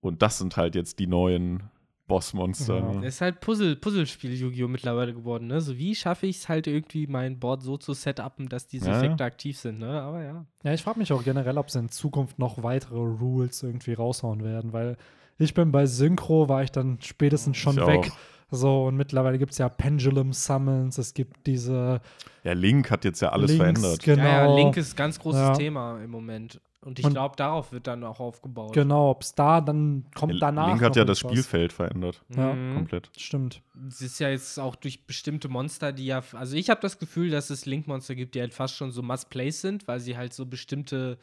Und das sind halt jetzt die neuen Bossmonster. Ja. ne? Es ist halt Puzzle, Puzzlespiel Yu-Gi-Oh! mittlerweile geworden, ne? So wie schaffe ich es halt irgendwie, mein Board so zu setupen, dass diese Ja, ja. Effekte aktiv sind, ne? Aber ja. ja, ich frage mich auch generell, ob sie in Zukunft noch weitere Rules irgendwie raushauen werden, weil ich bin bei Synchro, war ich dann spätestens schon Ich weg. auch. So, und mittlerweile gibt es ja Pendulum Summons, es gibt diese Ja, Link hat jetzt ja alles Links, verändert. Genau. Ja, ja, Link ist ein ganz großes Ja. Thema im Moment. Und ich glaube, darauf wird dann auch aufgebaut. Genau, ob es da dann kommt Ja, danach. Link hat noch ja das. Spielfeld verändert. Ja. Mhm. Komplett. Stimmt. Es ist ja jetzt auch durch bestimmte Monster, die ja, also ich habe das Gefühl, dass es Link-Monster gibt, die halt fast schon so Must-Plays sind, weil sie halt so bestimmte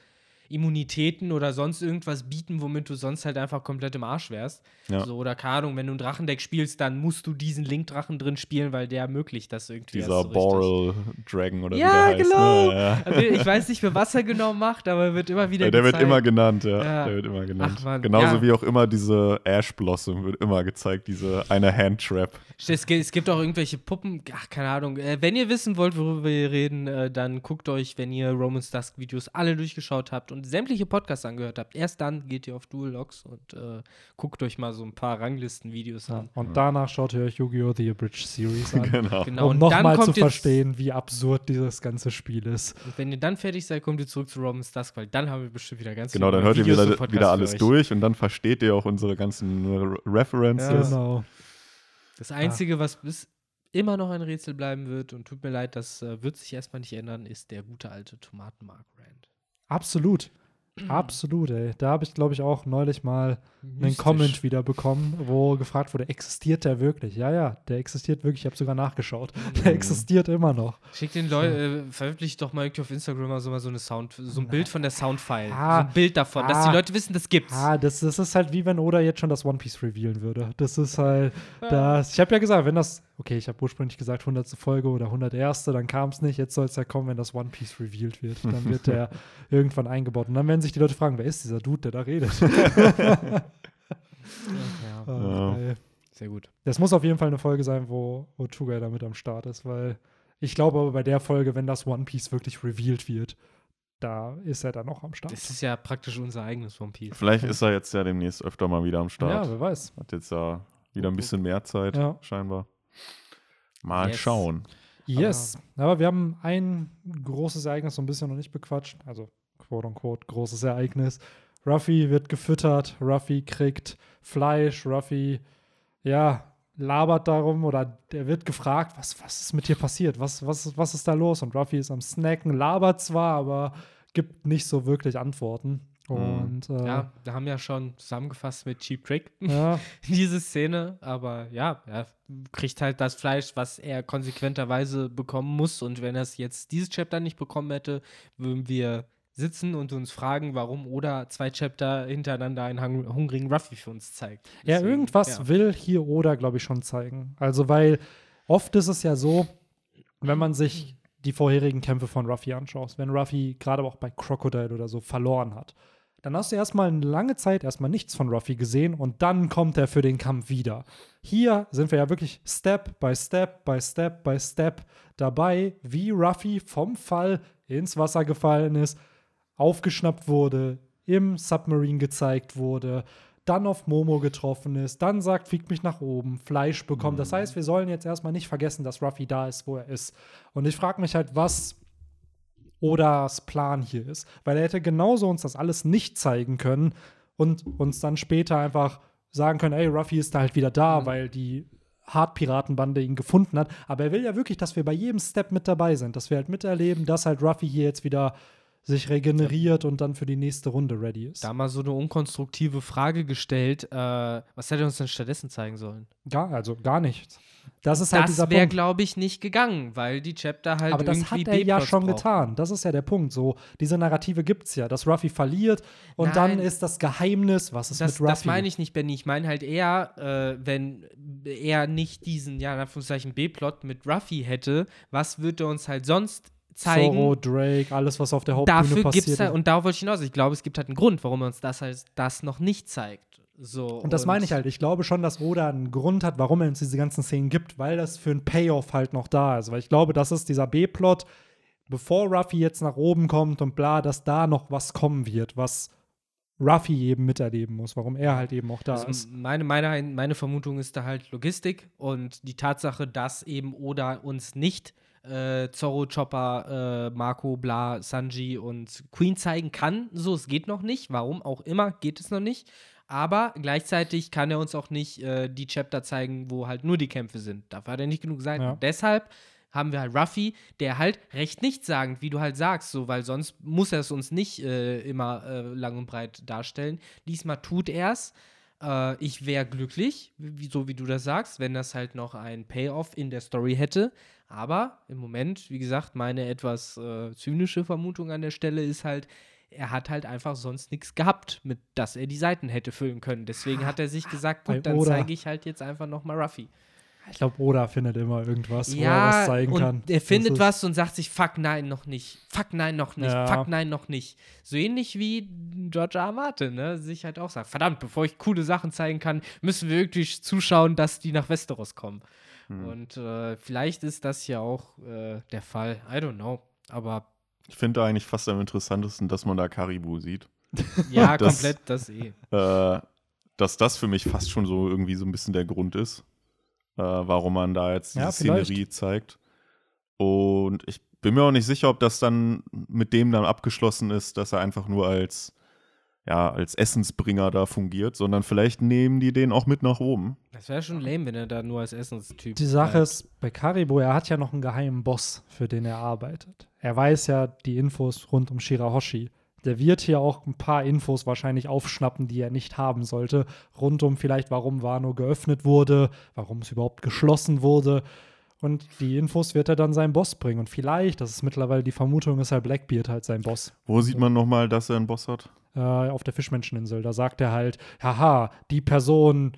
Immunitäten oder sonst irgendwas bieten, womit du sonst halt einfach komplett im Arsch wärst. Ja. So, oder keine Ahnung, wenn du ein Drachendeck spielst, dann musst du diesen Link-Drachen drin spielen, weil der ermöglicht das irgendwie. Dieser so. Boral Dragon oder Ja, wie der heißt. genau. Ne? Ja. Also ich weiß nicht mehr, was er genau macht, aber er wird immer wieder Ja, der wird gezeigt. immer genannt, ja. Ja. Der wird immer genannt. Ach, Mann, Genauso wie auch immer diese Ash Blossom wird immer gezeigt, diese eine Hand-Trap. Es gibt, es gibt auch irgendwelche Puppen, ach, keine Ahnung. Äh, wenn ihr wissen wollt, worüber wir reden, äh, dann guckt euch, wenn ihr Romans Dusk Videos alle durchgeschaut habt und sämtliche Podcasts angehört habt, erst dann geht ihr auf Dual Logs und äh, guckt euch mal so ein paar Ranglisten-Videos an. Und danach schaut ihr euch Yu-Gi-Oh! The Abridged Series an. Genau. Genau, um und nochmal zu verstehen, wie absurd dieses ganze Spiel ist. Und wenn ihr dann fertig seid, kommt ihr zurück zu Romans Dusk, weil dann haben wir bestimmt wieder ganz Genau, viele dann hört ihr Videos und wieder, wieder alles durch und dann versteht ihr auch unsere ganzen Re- References. Genau. Das Einzige, was bis immer noch ein Rätsel bleiben wird, und tut mir leid, das äh, wird sich erstmal nicht ändern, ist der gute alte Tomatenmark-Rand. Absolut. Absolut, ey. Da habe ich, glaube ich, auch neulich mal einen. Comment wieder bekommen, wo gefragt wurde, existiert der wirklich? Ja, ja, der existiert wirklich. Ich habe sogar nachgeschaut. Der existiert immer noch. Schick den Leuten, äh, veröffentlicht doch mal irgendwie auf Instagram mal so, mal so eine Sound, so ein Bild von der Soundfile. Ah. so ein Bild davon, dass Ah. die Leute wissen, das gibt's. Ah, das, das ist halt wie wenn Oda jetzt schon das One Piece revealen würde. Das ist halt das. Ich habe ja gesagt, wenn das, okay, ich habe ursprünglich gesagt 100. Folge oder 101. Dann kam es nicht. Jetzt soll es ja kommen, wenn das One Piece revealed wird. Dann wird der irgendwann eingebaut. Und dann werden sich die Leute fragen, wer ist dieser Dude, der da redet? Ja, Ah, Ja. geil. sehr gut. Das muss auf jeden Fall eine Folge sein, wo, wo Tugai da mit am Start ist, weil ich glaube aber bei der Folge, wenn das One Piece wirklich revealed wird, da ist er dann auch am Start. Das ist ja praktisch unser eigenes One Piece. Vielleicht ist er jetzt ja demnächst öfter mal wieder am Start. Ja, wer weiß. Hat jetzt ja wieder ein bisschen mehr Zeit, Ja. scheinbar. Mal Yes. schauen. Yes. Aber wir haben ein großes Ereignis so ein bisschen noch nicht bequatscht. Also, quote unquote, großes Ereignis. Ruffy wird gefüttert. Ruffy kriegt Fleisch. Ruffy, ja, labert darum oder der wird gefragt, was, was ist mit dir passiert? Was, was, was ist da los? Und Ruffy ist am Snacken, labert zwar, aber gibt nicht so wirklich Antworten. Und äh, Ja, wir haben ja schon zusammengefasst mit Cheap Trick ja, diese Szene, aber ja, er kriegt halt das Fleisch, was er konsequenterweise bekommen muss. Und wenn er es jetzt dieses Chapter nicht bekommen hätte, würden wir sitzen und uns fragen, warum Oda zwei Chapter hintereinander einen hung- hungrigen Ruffy für uns zeigt. Ja, Deswegen, irgendwas ja. will hier Oda, glaube ich, schon zeigen. Also, weil oft ist es ja so, wenn man sich die vorherigen Kämpfe von Ruffy anschaut, wenn Ruffy gerade auch bei Crocodile oder so verloren hat, dann hast du erstmal eine lange Zeit erstmal nichts von Ruffy gesehen und dann kommt er für den Kampf wieder. Hier sind wir ja wirklich Step by Step by Step by Step dabei, wie Ruffy vom Fall ins Wasser gefallen ist, aufgeschnappt wurde, im Submarine gezeigt wurde, dann auf Momo getroffen ist, dann sagt, fliegt mich nach oben, Fleisch bekommt. Das heißt, wir sollen jetzt erstmal nicht vergessen, dass Ruffy da ist, wo er ist. Und ich frage mich halt, was Odas Plan hier ist. Weil er hätte genauso uns das alles nicht zeigen können und uns dann später einfach sagen können, ey, Ruffy ist da halt wieder da, weil die Hartpiratenbande ihn gefunden hat. Aber er will ja wirklich, dass wir bei jedem Step mit dabei sind, dass wir halt miterleben, dass halt Ruffy hier jetzt wieder sich regeneriert und dann für die nächste Runde ready ist. Da mal so eine unkonstruktive Frage gestellt, äh, was hätte er uns denn stattdessen zeigen sollen? Gar, also gar nichts. Das ist halt dieser Das wäre, glaube ich, nicht gegangen, weil die Chapter halt Aber das hat er ja schon brauchen. getan. Das ist ja der Punkt. So, diese Narrative gibt es ja, dass Ruffy verliert und dann Nein. ist das Geheimnis, was ist Das, mit Ruffy? das meine ich nicht, Benny. Ich meine halt eher, äh, wenn er nicht diesen, ja, in Anführungszeichen B-Plot mit Ruffy hätte, was würde er uns halt sonst zeigen? Zorro, Drake, alles, was auf der Hauptbühne Dafür passiert. gibt es halt, und darauf wollte ich hinaus, ich glaube, es gibt halt einen Grund, warum er uns das halt das noch nicht zeigt. So, Und das meine ich halt. Ich glaube schon, dass Oda einen Grund hat, warum er uns diese ganzen Szenen gibt, weil das für einen Payoff halt noch da ist. Weil ich glaube, das ist dieser B-Plot, bevor Ruffy jetzt nach oben kommt und bla, dass da noch was kommen wird, was Ruffy eben miterleben muss, warum er halt eben auch da Also ist. meine, meine, meine Vermutung ist da halt Logistik und die Tatsache, dass eben Oda uns nicht äh, Zorro, Chopper, äh, Marco, Bla, Sanji und Queen zeigen kann. So, es geht noch nicht. Warum auch immer, geht es noch nicht. Aber gleichzeitig kann er uns auch nicht äh, die Chapter zeigen, wo halt nur die Kämpfe sind. Dafür hat er nicht genug Seiten. Ja. Deshalb haben wir halt Ruffy, der halt recht nichtssagend, wie du halt sagst, so, weil sonst muss er es uns nicht äh, immer äh, lang und breit darstellen. Diesmal tut er es. Äh, ich wäre glücklich, wie, so wie du das sagst, wenn das halt noch ein Payoff in der Story hätte. Aber im Moment, wie gesagt, meine etwas äh, zynische Vermutung an der Stelle ist halt, er hat halt einfach sonst nichts gehabt, mit dass er die Seiten hätte füllen können. Deswegen hat er sich gesagt, Bei gut, dann zeige ich halt jetzt einfach nochmal Ruffy. Ich glaube, Oda findet immer irgendwas, wo er Ja, was zeigen und kann. er findet was und sagt sich, fuck nein, noch nicht. Fuck nein, noch nicht. Ja. Fuck nein, noch nicht. So ähnlich wie George R. R. Martin, ne? Sich halt auch sagt, verdammt, bevor ich coole Sachen zeigen kann, müssen wir wirklich zuschauen, dass die nach Westeros kommen. Hm. Und äh, vielleicht ist das ja auch äh, der Fall. I don't know. Aber Ich finde eigentlich fast am interessantesten, dass man da Karibu sieht. ja, Das- komplett das eh. Äh, dass das für mich fast schon so irgendwie so ein bisschen der Grund ist, äh, warum man da jetzt diese Ja. Szenerie zeigt. Und ich bin mir auch nicht sicher, ob das dann mit dem dann abgeschlossen ist, dass er einfach nur als, ja, als Essensbringer da fungiert, sondern vielleicht nehmen die den auch mit nach oben. Das wäre schon lame, wenn er da nur als Essenstyp Die Sache bleibt. ist, bei Karibo, er hat ja noch einen geheimen Boss, für den er arbeitet. Er weiß ja die Infos rund um Shirahoshi. Der wird hier auch ein paar Infos wahrscheinlich aufschnappen, die er nicht haben sollte. Rund um vielleicht, warum Wano geöffnet wurde, warum es überhaupt geschlossen wurde. Und die Infos wird er dann seinem Boss bringen. Und vielleicht, das ist mittlerweile die Vermutung, ist halt Blackbeard halt sein Boss. Wo sieht man nochmal, dass er einen Boss hat? Äh, auf der Fischmenscheninsel. Da sagt er halt, haha, die Person,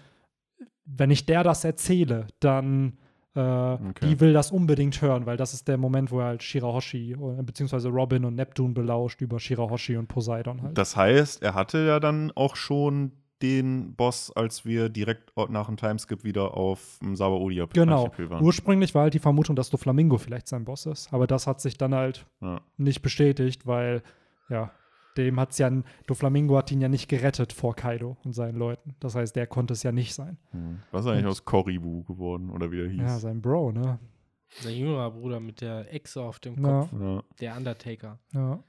wenn ich der das erzähle, dann äh, die will das unbedingt hören, weil das ist der Moment, wo er halt Shirahoshi äh, beziehungsweise Robin und Neptun belauscht über Shirahoshi und Poseidon halt. Das heißt, er hatte ja dann auch schon den Boss, als wir direkt nach dem Timeskip wieder auf dem Sabaodia genau. Archipel waren. Ursprünglich war halt die Vermutung, dass Doflamingo vielleicht sein Boss ist, aber das hat sich dann halt Ja. nicht bestätigt, weil ja, dem hat's ja Doflamingo hat ihn ja nicht gerettet vor Kaido und seinen Leuten. Das heißt, der konnte es ja nicht sein. Hm. Was ist eigentlich aus Koribu geworden oder wie der hieß? Ja, sein Bro, ne? Sein jüngerer Bruder mit der Echse auf dem. Kopf, Ja. der Undertaker. Ja.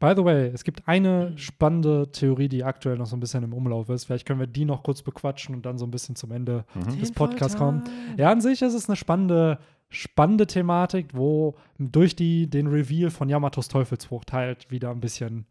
By the way, es gibt eine Mhm. spannende Theorie, die aktuell noch so ein bisschen im Umlauf ist. Vielleicht können wir die noch kurz bequatschen und dann so ein bisschen zum Ende Mhm. des Podcasts kommen. Ja, an sich ist es eine spannende, spannende Thematik, wo durch die, den Reveal von Yamatos Teufelsfrucht halt wieder ein bisschen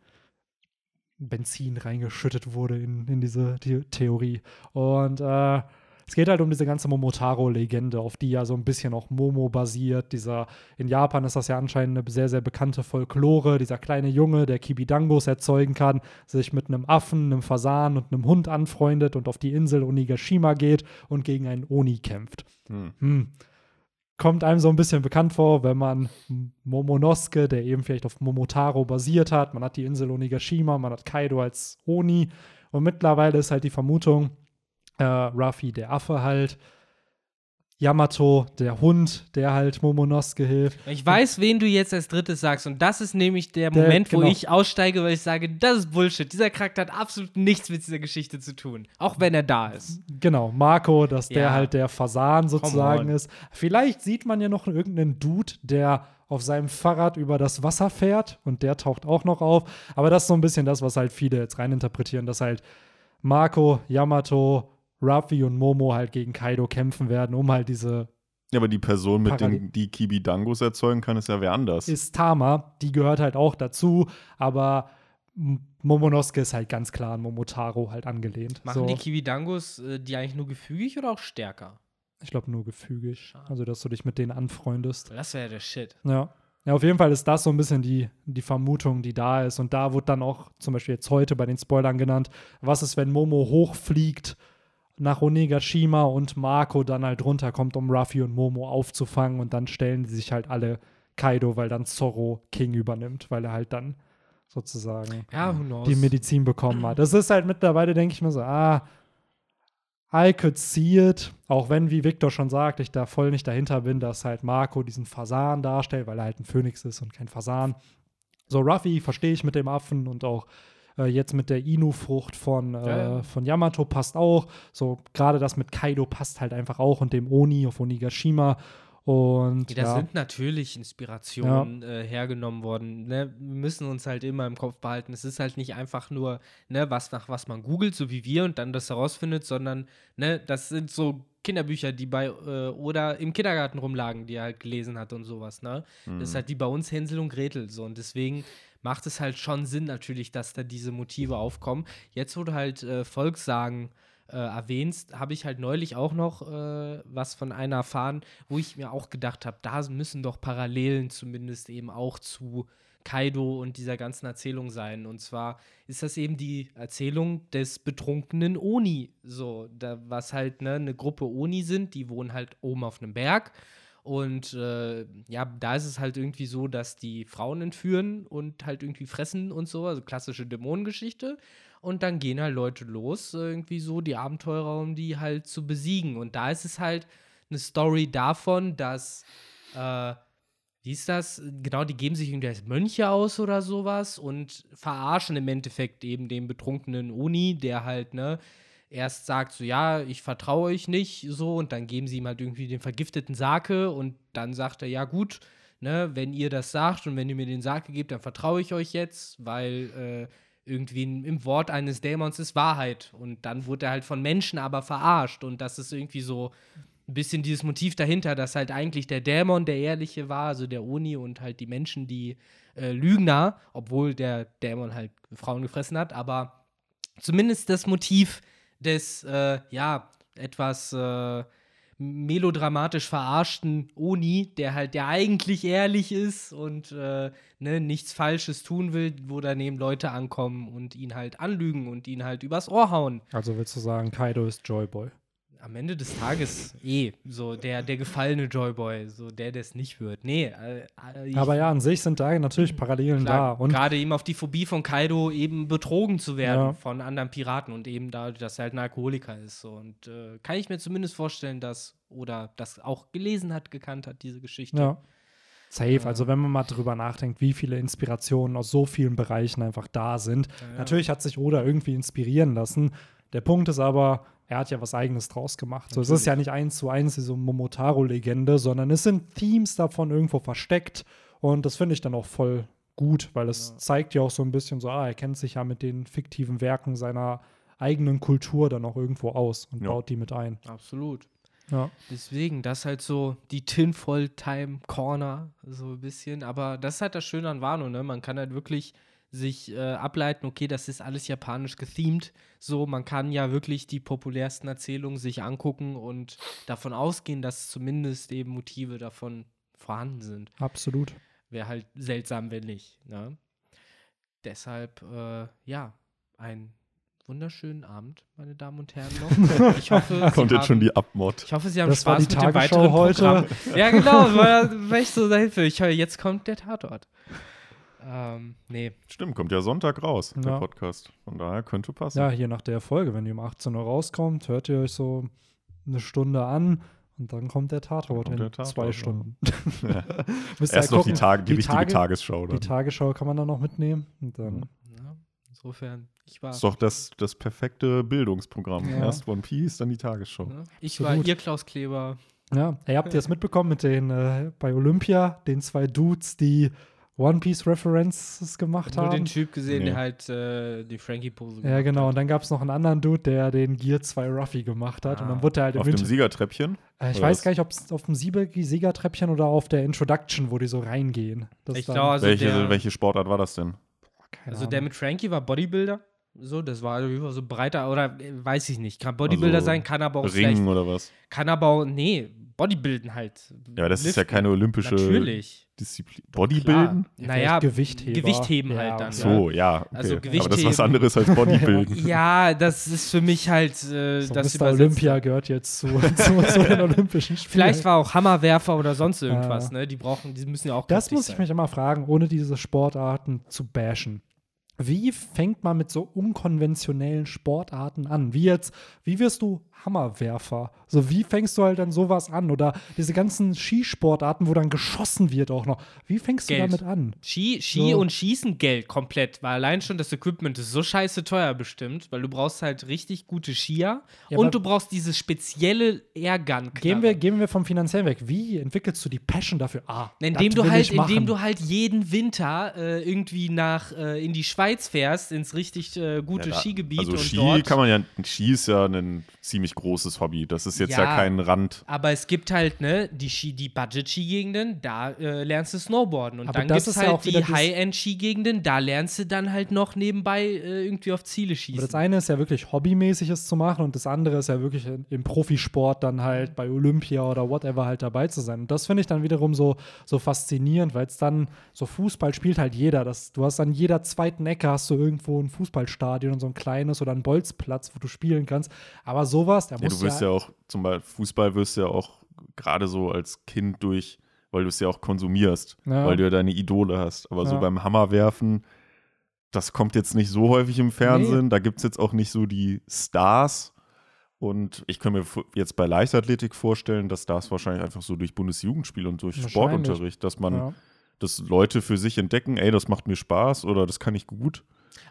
Benzin reingeschüttet wurde in, in diese The Theorie. Und äh, es geht halt um diese ganze Momotaro-Legende, auf die ja so ein bisschen auch Momo basiert. Dieser, in Japan ist das ja anscheinend eine sehr, sehr bekannte Folklore. Dieser kleine Junge, der Kibidangos erzeugen kann, sich mit einem Affen, einem Fasan und einem Hund anfreundet und auf die Insel Onigashima geht und gegen einen Oni kämpft. Hm. Hm. Kommt einem so ein bisschen bekannt vor, wenn man Momonosuke, der eben vielleicht auf Momotaro basiert hat. Man hat die Insel Onigashima, man hat Kaido als Oni. Und mittlerweile ist halt die Vermutung, äh, Ruffy, der Affe halt, Yamato, der Hund, der halt Momonosuke hilft. Ich weiß, wen du jetzt als drittes sagst. Und das ist nämlich der Der- Moment, wo genau. ich aussteige, weil ich sage, das ist Bullshit. Dieser Charakter hat absolut nichts mit dieser Geschichte zu tun. Auch wenn er da ist. Genau, Marco, dass der Ja. halt der Fasan sozusagen ist. Vielleicht sieht man ja noch irgendeinen Dude, der auf seinem Fahrrad über das Wasser fährt und der taucht auch noch auf. Aber das ist so ein bisschen das, was halt viele jetzt reininterpretieren, dass halt Marco, Yamato, Ruffy und Momo halt gegen Kaido kämpfen werden, um halt diese Ja, aber die Person, mit Parallel- den, die Kibidangos erzeugen kann, ist ja wer anders. ist Tama, die gehört halt auch dazu, aber Momonosuke ist halt ganz klar an Momotaro halt angelehnt. Machen so, die Kiwidangos äh, die eigentlich nur gefügig oder auch stärker? ich glaube nur gefügig, also dass du dich mit denen anfreundest. Das wäre der Shit. Ja. Ja, auf jeden Fall ist das so ein bisschen die, die Vermutung, die da ist. Und da wurde dann auch zum Beispiel jetzt heute bei den Spoilern genannt, was ist, wenn Momo hochfliegt nach Onigashima und Marco dann halt runterkommt, um Ruffy und Momo aufzufangen und dann stellen die sich halt alle Kaido, weil dann Zorro King übernimmt, weil er halt dann sozusagen Ja, die Medizin bekommen hat. Das ist halt mittlerweile, denke ich mir so, ah, I could see it. Auch wenn, wie Victor schon sagt, ich da voll nicht dahinter bin, dass halt Marco diesen Fasan darstellt, weil er halt ein Phönix ist und kein Fasan. So, Ruffy verstehe ich mit dem Affen und auch äh, jetzt mit der Inu-Frucht von, äh, Ja, ja. von Yamato passt auch. So, gerade das mit Kaido passt halt einfach auch und dem Oni auf Onigashima. Und Da ja, sind natürlich Inspirationen äh, hergenommen worden. Ne? Wir müssen uns halt immer im Kopf behalten. Es ist halt nicht einfach nur, ne, was nach was man googelt, so wie wir und dann das herausfindet, sondern ne, das sind so Kinderbücher, die bei äh, oder im Kindergarten rumlagen, die er halt gelesen hat und sowas. Ne? Das ist halt wie bei uns Hänsel und Gretel so und deswegen macht es halt schon Sinn natürlich, dass da diese Motive aufkommen. Jetzt wo du halt äh, Volkssagen äh, erwähnst, habe ich halt neulich auch noch äh, was von einer erfahren, wo ich mir auch gedacht habe, da müssen doch Parallelen zumindest eben auch zu Kaido und dieser ganzen Erzählung sein. Und zwar ist das eben die Erzählung des betrunkenen Oni. So, da, was halt ne, eine Gruppe Oni sind, die wohnen halt oben auf einem Berg. Und äh, ja, da ist es halt irgendwie so, dass die Frauen entführen und halt irgendwie fressen und so, also klassische Dämonengeschichte. Und dann gehen halt Leute los, irgendwie so die Abenteurer, um die halt zu besiegen. Und da ist es halt eine Story davon, dass, äh, wie ist das? Genau, die geben sich irgendwie als Mönche aus oder sowas und verarschen im Endeffekt eben den betrunkenen Uni, der halt, ne, erst sagt so, ja, ich vertraue euch nicht, so, und dann geben sie ihm halt irgendwie den vergifteten Sake und dann sagt er, ja, gut, ne, wenn ihr das sagt und wenn ihr mir den Sake gebt, dann vertraue ich euch jetzt, weil äh, irgendwie im, Wort eines Dämons ist Wahrheit. Und dann wurde er halt von Menschen aber verarscht und das ist irgendwie so ein bisschen dieses Motiv dahinter, dass halt eigentlich der Dämon der Ehrliche war, also der Oni und halt die Menschen, die äh, Lügner, obwohl der Dämon halt Frauen gefressen hat, aber zumindest das Motiv des, äh, ja, etwas äh, melodramatisch verarschten Oni, der halt der eigentlich ehrlich ist und äh, ne, nichts Falsches tun will, wo daneben Leute ankommen und ihn halt anlügen und ihn halt übers Ohr hauen. also willst du sagen, Kaido ist Joyboy. Am Ende des Tages eh so der, der gefallene Joyboy, so der, der es nicht wird. Nee, äh, äh, ich- Aber ja, an sich sind da natürlich Parallelen Klar, da. Und gerade eben auf die Phobie von Kaido eben betrogen zu werden Ja. von anderen Piraten und eben da, dass er halt ein Alkoholiker ist. So. Und äh, kann ich mir zumindest vorstellen, dass, oder das auch gelesen hat, gekannt hat, diese Geschichte. Ja. Safe, also wenn man mal drüber nachdenkt, wie viele Inspirationen aus so vielen Bereichen einfach da sind. ja. Natürlich hat sich Oda irgendwie inspirieren lassen. Der Punkt ist aber, er hat ja was Eigenes draus gemacht. So, es ist ja nicht eins zu eins diese Momotaro-Legende, sondern es sind Themes davon irgendwo versteckt. Und das finde ich dann auch voll, gut, weil es Ja. zeigt ja auch so ein bisschen so, ah, er kennt sich ja mit den fiktiven Werken seiner eigenen Kultur dann auch irgendwo aus und Ja. baut die mit ein. Absolut. Ja. Deswegen, das ist halt so die Tinfoil Time Corner, so ein bisschen. Aber das ist halt das Schöne an Wano, ne? Man kann halt wirklich sich äh, ableiten, okay, das ist alles japanisch gethemed. So, man kann ja wirklich die populärsten Erzählungen sich angucken und davon ausgehen, dass zumindest eben Motive davon vorhanden sind. Absolut. Wäre halt seltsam, wenn nicht. Ne? Deshalb, äh, ja, ein wunderschönen Abend, meine Damen und Herren. Noch. Ich hoffe, Sie Kommt jetzt schon die Abmod. ich hoffe, Sie haben Das war Spaß die mit dem Tagesschau weiteren heute. Programm. Ja, genau, war, war ich so dahin für. Ich höre, jetzt kommt der Tatort. Ähm, nee, Stimmt, kommt ja Sonntag raus, Ja. der Podcast. Von daher könnte passen. Ja, hier nach der Folge, wenn die um 18 Uhr rauskommt, hört ihr euch so eine Stunde an und dann kommt der Tatort Dann in der Tatort, zwei ja. Stunden. Ja. Ihr Erst halt noch die. Tage, die, richtige Tage- Tagesschau. Die Dann. Tagesschau kann man dann noch mitnehmen und dann ja, insofern, ich war, Das ist doch das, das perfekte Bildungsprogramm. Ja. Erst One Piece, dann die Tagesschau. ich Absolut. war ihr Klaus Kleber. Ja, ihr habt jetzt mitbekommen mit den äh, bei Olympia, den zwei Dudes, die One Piece References gemacht Nur den haben. Typ gesehen, Nee. der halt äh, die Frankie-Pose Ja, gemacht genau. hat. Und dann gab es noch einen anderen Dude, der den Gear 2 Ruffy gemacht hat. Und Ah. dann wurde er halt im Auf dem Winter. Siegertreppchen. Äh, ich weiß was? gar nicht, ob es auf dem Siegertreppchen oder auf der Introduction, wo die so reingehen. Das Ich glaube, also welche, der, welche Sportart war das denn? keine also der Ahnung. mit Frankie war Bodybuilder. So, das war also so breiter, oder äh, weiß ich nicht. Kann Bodybuilder Also sein, kann aber auch vielleicht, Ringen oder was? kann aber auch, nee, Bodybuilden halt. Ja, das ist ja Liften. keine olympische Natürlich. Disziplin. Bodybuilden? Ja, Naja, Gewichtheber. Gewichtheben Ja, halt dann. Ach so, ja. Okay. Also aber das ist was Gewichtheben. anderes als Bodybuilden. Ja, das ist für mich halt äh, So, das Mr. Olympia gehört jetzt zu, zu, zu den Olympischen Spielen. Vielleicht war auch Hammerwerfer oder sonst irgendwas, Ja. ne? Die brauchen, die müssen ja auch Das muss ich sein. mich immer fragen, ohne diese Sportarten zu bashen. Wie fängt man mit so unkonventionellen Sportarten an? Wie jetzt, wie wirst du Hammerwerfer? So, wie fängst du halt dann sowas an? Oder diese ganzen Skisportarten, wo dann geschossen wird auch noch. Wie fängst Geld. du damit an? Ski, Ski So. und Schießen Geld komplett, weil allein schon das Equipment ist so scheiße teuer bestimmt, weil du brauchst halt richtig gute Skier Ja, und du brauchst dieses spezielle Airgun. Gehen wir, gehen wir vom Finanziellen weg. Wie entwickelst du die Passion dafür? Ah, Indem das du halt, indem du halt jeden Winter äh, irgendwie nach äh, in die Schweiz fährst, ins richtig äh, gute Ja, da- Skigebiet also und Ski dort. kann man ja, Ski ist ja ein ziemlich großes Hobby. Das ist jetzt ja, Ja. kein Rand. Aber es gibt halt, ne, die Ski, die Budget-Skigegenden, da äh, lernst du Snowboarden. Und Aber dann gibt es ja halt wieder die High-End-Skigegenden, da lernst du dann halt noch nebenbei äh, irgendwie auf Ziele Aber schießen. das eine ist ja wirklich hobbymäßig es zu machen und das andere ist ja wirklich in- im Profisport dann halt bei Olympia oder whatever halt dabei zu sein. Und das finde ich dann wiederum so, so faszinierend, weil es dann so Fußball spielt halt jeder. Das, du hast an jeder zweiten Ecke hast du irgendwo ein Fußballstadion und so ein kleines oder ein Bolzplatz, wo du spielen kannst. Aber sowas, da Ja, muss du wirst ja, auch, zum Beispiel Fußball wirst du ja auch gerade so als Kind durch, weil du es ja auch konsumierst, Ja. weil du ja deine Idole hast. Aber so Ja. beim Hammerwerfen, das kommt jetzt nicht so häufig im Fernsehen. Da gibt es jetzt auch nicht so die Stars. Und ich kann mir jetzt bei Leichtathletik vorstellen, dass das wahrscheinlich einfach so durch Bundesjugendspiel und durch. Sportunterricht, dass man, ja. dass Leute für sich entdecken, ey, das macht mir Spaß oder das kann ich gut.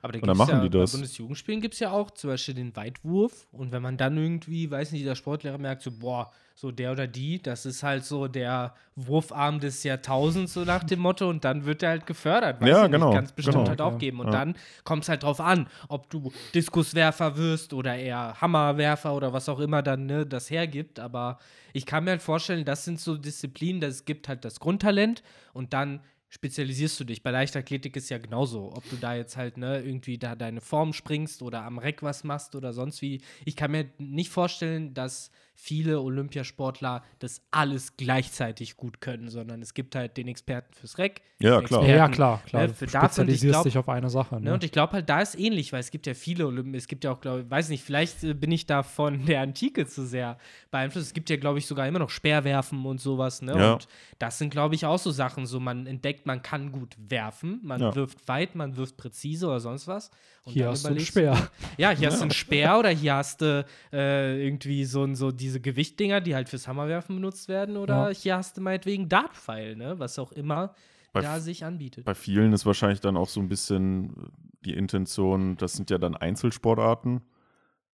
Aber da Und dann gibt's machen ja, die das. Bei Bundesjugendspielen gibt es ja auch zum Beispiel den Weitwurf. Und wenn man dann irgendwie, weiß nicht, der Sportlehrer merkt, so, boah, so der oder die, das ist halt so der Wurfarm des Jahrtausends, so nach dem Motto. Und dann wird er halt gefördert. Weiß Ja, genau, Nicht, ganz bestimmt genau. halt auch geben. Und Ja. dann kommt es halt drauf an, ob du Diskuswerfer wirst oder eher Hammerwerfer oder was auch immer dann ne, das hergibt. Aber ich kann mir halt vorstellen, das sind so Disziplinen, das gibt halt das Grundtalent und dann spezialisierst du dich. Bei Leichtathletik ist ja genauso. Ob du da jetzt halt ne, irgendwie da deine Form springst oder am Reck was machst oder sonst wie. Ich kann mir nicht vorstellen, dass viele Olympiasportler das alles gleichzeitig gut können, sondern es gibt halt den Experten fürs Reck. Ja, klar. Ja, ja, Experten, klar, klar. Ne, Du für dafür, und ich spezialisierst glaub, dich auf eine Sache. Ne, Ne? und ich glaube halt, da ist ähnlich, weil es gibt ja viele Olympen, es gibt ja auch, glaube ich, weiß nicht, vielleicht äh, bin ich da von der Antike zu sehr beeinflusst. Es gibt ja, glaube ich, sogar immer noch Speerwerfen und sowas, ne? Ja. Und das sind, glaube ich, auch so Sachen, so man entdeckt, man kann gut werfen, man Ja. wirft weit, man wirft präzise oder sonst was. Und Hier dann hast du einen Speer. ja, hier hast du einen Speer oder hier hast du äh, irgendwie so, ein- so diese Gewichtdinger, die halt fürs Hammerwerfen benutzt werden. Oder Ja. hier hast du meinetwegen Dartpfeil, ne? Was auch immer Bei da sich anbietet. Bei vielen ist wahrscheinlich dann auch so ein bisschen die Intention, das sind ja dann Einzelsportarten,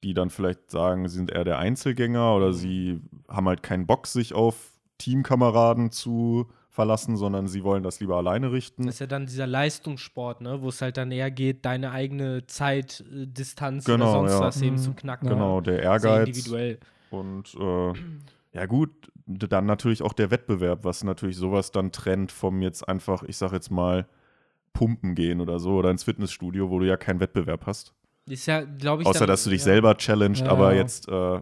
die dann vielleicht sagen, sie sind eher der Einzelgänger oder Mhm. sie haben halt keinen Bock, sich auf Teamkameraden zu verlassen, sondern sie wollen das lieber alleine richten. Das ist ja dann dieser Leistungssport, ne, wo es halt dann eher geht, deine eigene Zeit, äh, Distanz Genau, oder sonst ja. was eben Mhm. zu knacken. Genau, der Sehr Ehrgeiz. individuell. Und äh, ja gut, dann natürlich auch der Wettbewerb, was natürlich sowas dann trennt vom jetzt einfach, ich sag jetzt mal, pumpen gehen oder so oder ins Fitnessstudio, wo du ja keinen Wettbewerb hast. Ist ja, glaube ich, Außer, dann, dass du dich ja. selber challenged, Ja. aber jetzt, äh,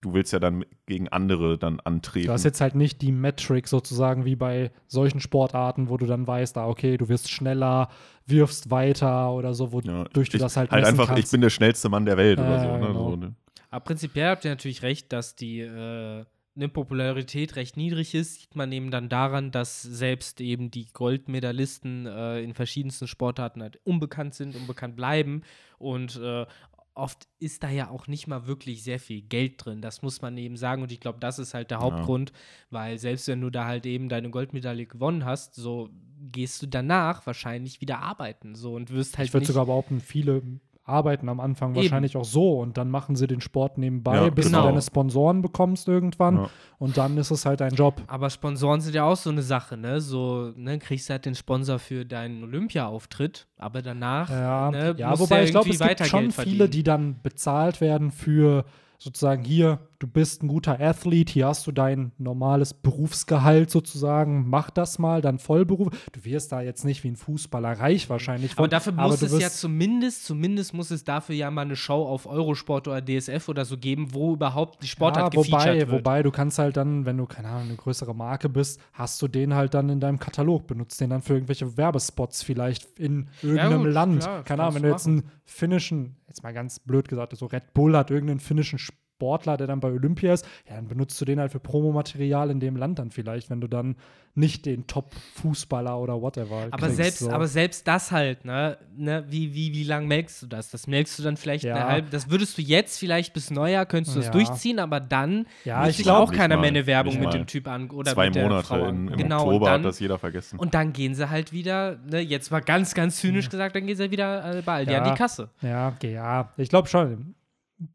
du willst ja dann gegen andere dann antreten. Du hast jetzt halt nicht die Metric sozusagen wie bei solchen Sportarten, wo du dann weißt, ah, okay, du wirst schneller, wirfst weiter oder so, wodurch ja, du das halt halt einfach, kannst. ich bin der schnellste Mann der Welt oder so. Ne? genau. so ne? Aber prinzipiell habt ihr natürlich recht, dass die äh, eine Popularität recht niedrig ist, sieht man eben dann daran, dass selbst eben die Goldmedaillisten äh, in verschiedensten Sportarten halt unbekannt sind, unbekannt bleiben und äh, oft ist da ja auch nicht mal wirklich sehr viel Geld drin. Das muss man eben sagen und ich glaube, das ist halt der Ja. Hauptgrund, weil selbst wenn du da halt eben deine Goldmedaille gewonnen hast, so gehst du danach wahrscheinlich wieder arbeiten so und wirst halt ich würde sogar behaupten, viele arbeiten am Anfang Eben. wahrscheinlich auch so und dann machen sie den Sport nebenbei, Ja, bis genau. du deine Sponsoren bekommst irgendwann Ja. und dann ist es halt ein Job. Aber Sponsoren sind ja auch so eine Sache, ne? So, ne, kriegst du halt den Sponsor für deinen Olympia-Auftritt, aber danach, Ja, ne, ja wobei ich glaube, es gibt schon Geld viele, verdienen. die dann bezahlt werden für sozusagen hier, du bist ein guter Athlet, hier hast du dein normales Berufsgehalt sozusagen, mach das mal, dann Vollberuf. Du wirst da jetzt nicht wie ein Fußballer reich wahrscheinlich. aber dafür aber muss du es ja zumindest, zumindest muss es dafür ja mal eine Show auf Eurosport oder DSF oder so geben, wo überhaupt die Sportart ja, wobei, wird. wobei du kannst halt dann, wenn du, keine Ahnung, eine größere Marke bist, hast du den halt dann in deinem Katalog, benutzt den dann für irgendwelche Werbespots vielleicht in irgendeinem gut, Land. klar, keine Ahnung, wenn du jetzt einen finnischen, jetzt mal ganz blöd gesagt, so Red Bull hat irgendeinen finnischen Sportler, der dann bei Olympia ist, ja, dann benutzt du den halt für Promomaterial in dem Land dann vielleicht, wenn du dann nicht den Top-Fußballer oder whatever halt aber kriegst, selbst, so. aber selbst das halt, ne, ne wie, wie, wie lang melkst du das? Das melkst du dann vielleicht Ja. eine halbe, das würdest du jetzt vielleicht bis Neujahr, könntest du das Ja. durchziehen, aber dann Ja, ich sich glaub, auch keiner mehr eine Werbung mit dem Typ an oder Zwei mit der Monate Frau an. in, im genau, Oktober und dann, hat das jeder vergessen. Und dann gehen sie halt wieder, ne, jetzt mal ganz, ganz zynisch gesagt, dann gehen sie wieder äh, bei Aldi Ja. an die Kasse. ja, okay, ja, ich glaube schon.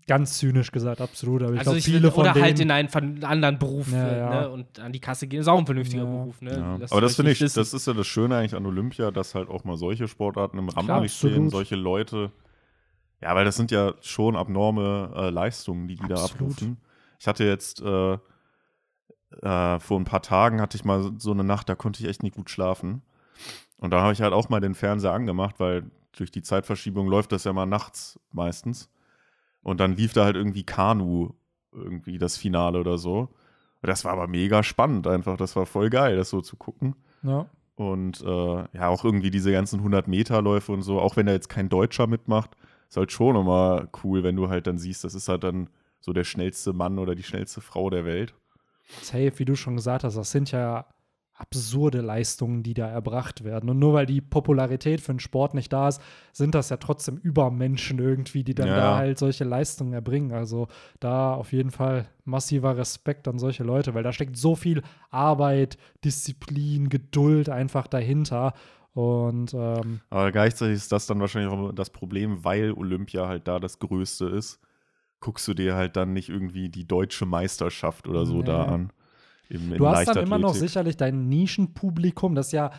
Ganz zynisch gesagt, absolut. Aber ich also glaube, ich viele will, von oder denen. halt in einen von- anderen Beruf Ja, ja. Ne, und an die Kasse gehen ist auch ein vernünftiger Ja. Beruf. Ne? Ja. Lasst Aber das finde ich, wissen. das ist ja das Schöne eigentlich an Olympia, dass halt auch mal solche Sportarten im Rampenlicht stehen, solche Leute. Ja, weil das sind ja schon abnorme äh, Leistungen, die die da Absolut. abrufen. Ich hatte jetzt äh, äh, vor ein paar Tagen hatte ich mal so eine Nacht, da konnte ich echt nicht gut schlafen. Und da habe ich halt auch mal den Fernseher angemacht, weil durch die Zeitverschiebung läuft das ja mal nachts meistens. Und dann lief da halt irgendwie Kanu, irgendwie das Finale oder so. Das war aber mega spannend einfach. Das war voll geil, das so zu gucken. ja. Und äh, ja, auch irgendwie diese ganzen 100-Meter-Läufe und so, auch wenn da jetzt kein Deutscher mitmacht, ist halt schon immer cool, wenn du halt dann siehst, das ist halt dann so der schnellste Mann oder die schnellste Frau der Welt. Safe, wie du schon gesagt hast, das sind ja absurde Leistungen, die da erbracht werden. Und nur weil die Popularität für den Sport nicht da ist, sind das ja trotzdem Übermenschen irgendwie, die dann Ja. da halt solche Leistungen erbringen. Also da auf jeden Fall massiver Respekt an solche Leute, weil da steckt so viel Arbeit, Disziplin, Geduld einfach dahinter. Und ähm, Aber gleichzeitig ist das dann wahrscheinlich auch das Problem, weil Olympia halt da das Größte ist, guckst du dir halt dann nicht irgendwie die deutsche Meisterschaft oder so Nee. da an. Im, du hast dann immer noch sicherlich dein Nischenpublikum, das ja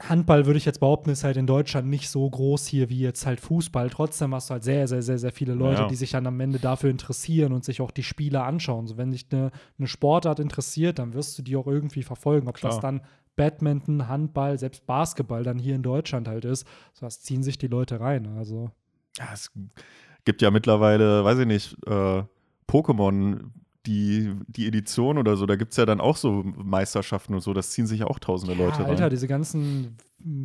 Handball, würde ich jetzt behaupten, ist halt in Deutschland nicht so groß hier wie jetzt halt Fußball. Trotzdem hast du halt sehr, sehr, sehr, sehr viele Leute, Ja. die sich dann am Ende dafür interessieren und sich auch die Spiele anschauen. So, wenn dich eine, eine Sportart interessiert, dann wirst du die auch irgendwie verfolgen. Ob das Klar. dann Badminton, Handball, selbst Basketball dann hier in Deutschland halt ist, so das ziehen sich die Leute rein. Also Ja, es gibt ja mittlerweile, weiß ich nicht, äh, Pokémon, die, die Edition oder so, da gibt es ja dann auch so Meisterschaften und so, das ziehen sich auch tausende Leute ja, Alter, rein. diese ganzen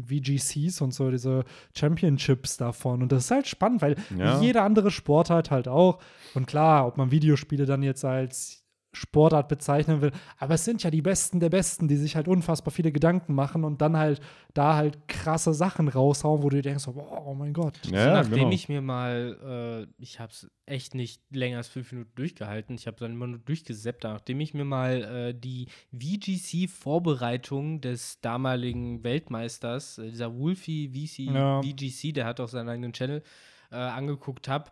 VGCs und so, diese Championships davon. Und das ist halt spannend, weil Ja. jede andere Sportart halt auch. Und klar, ob man Videospiele dann jetzt als Sportart bezeichnen will, aber es sind ja die Besten der Besten, die sich halt unfassbar viele Gedanken machen und dann halt da halt krasse Sachen raushauen, wo du dir denkst, oh, oh mein Gott. Ja, also nachdem genau. ich mir mal, äh, ich habe es echt nicht länger als fünf Minuten durchgehalten, ich habe dann immer nur durchgeseppt, nachdem ich mir mal äh, die VGC-Vorbereitung des damaligen Weltmeisters, äh, dieser Wolfie VC, Ja. VGC, der hat auch seinen eigenen Channel, äh, angeguckt habe,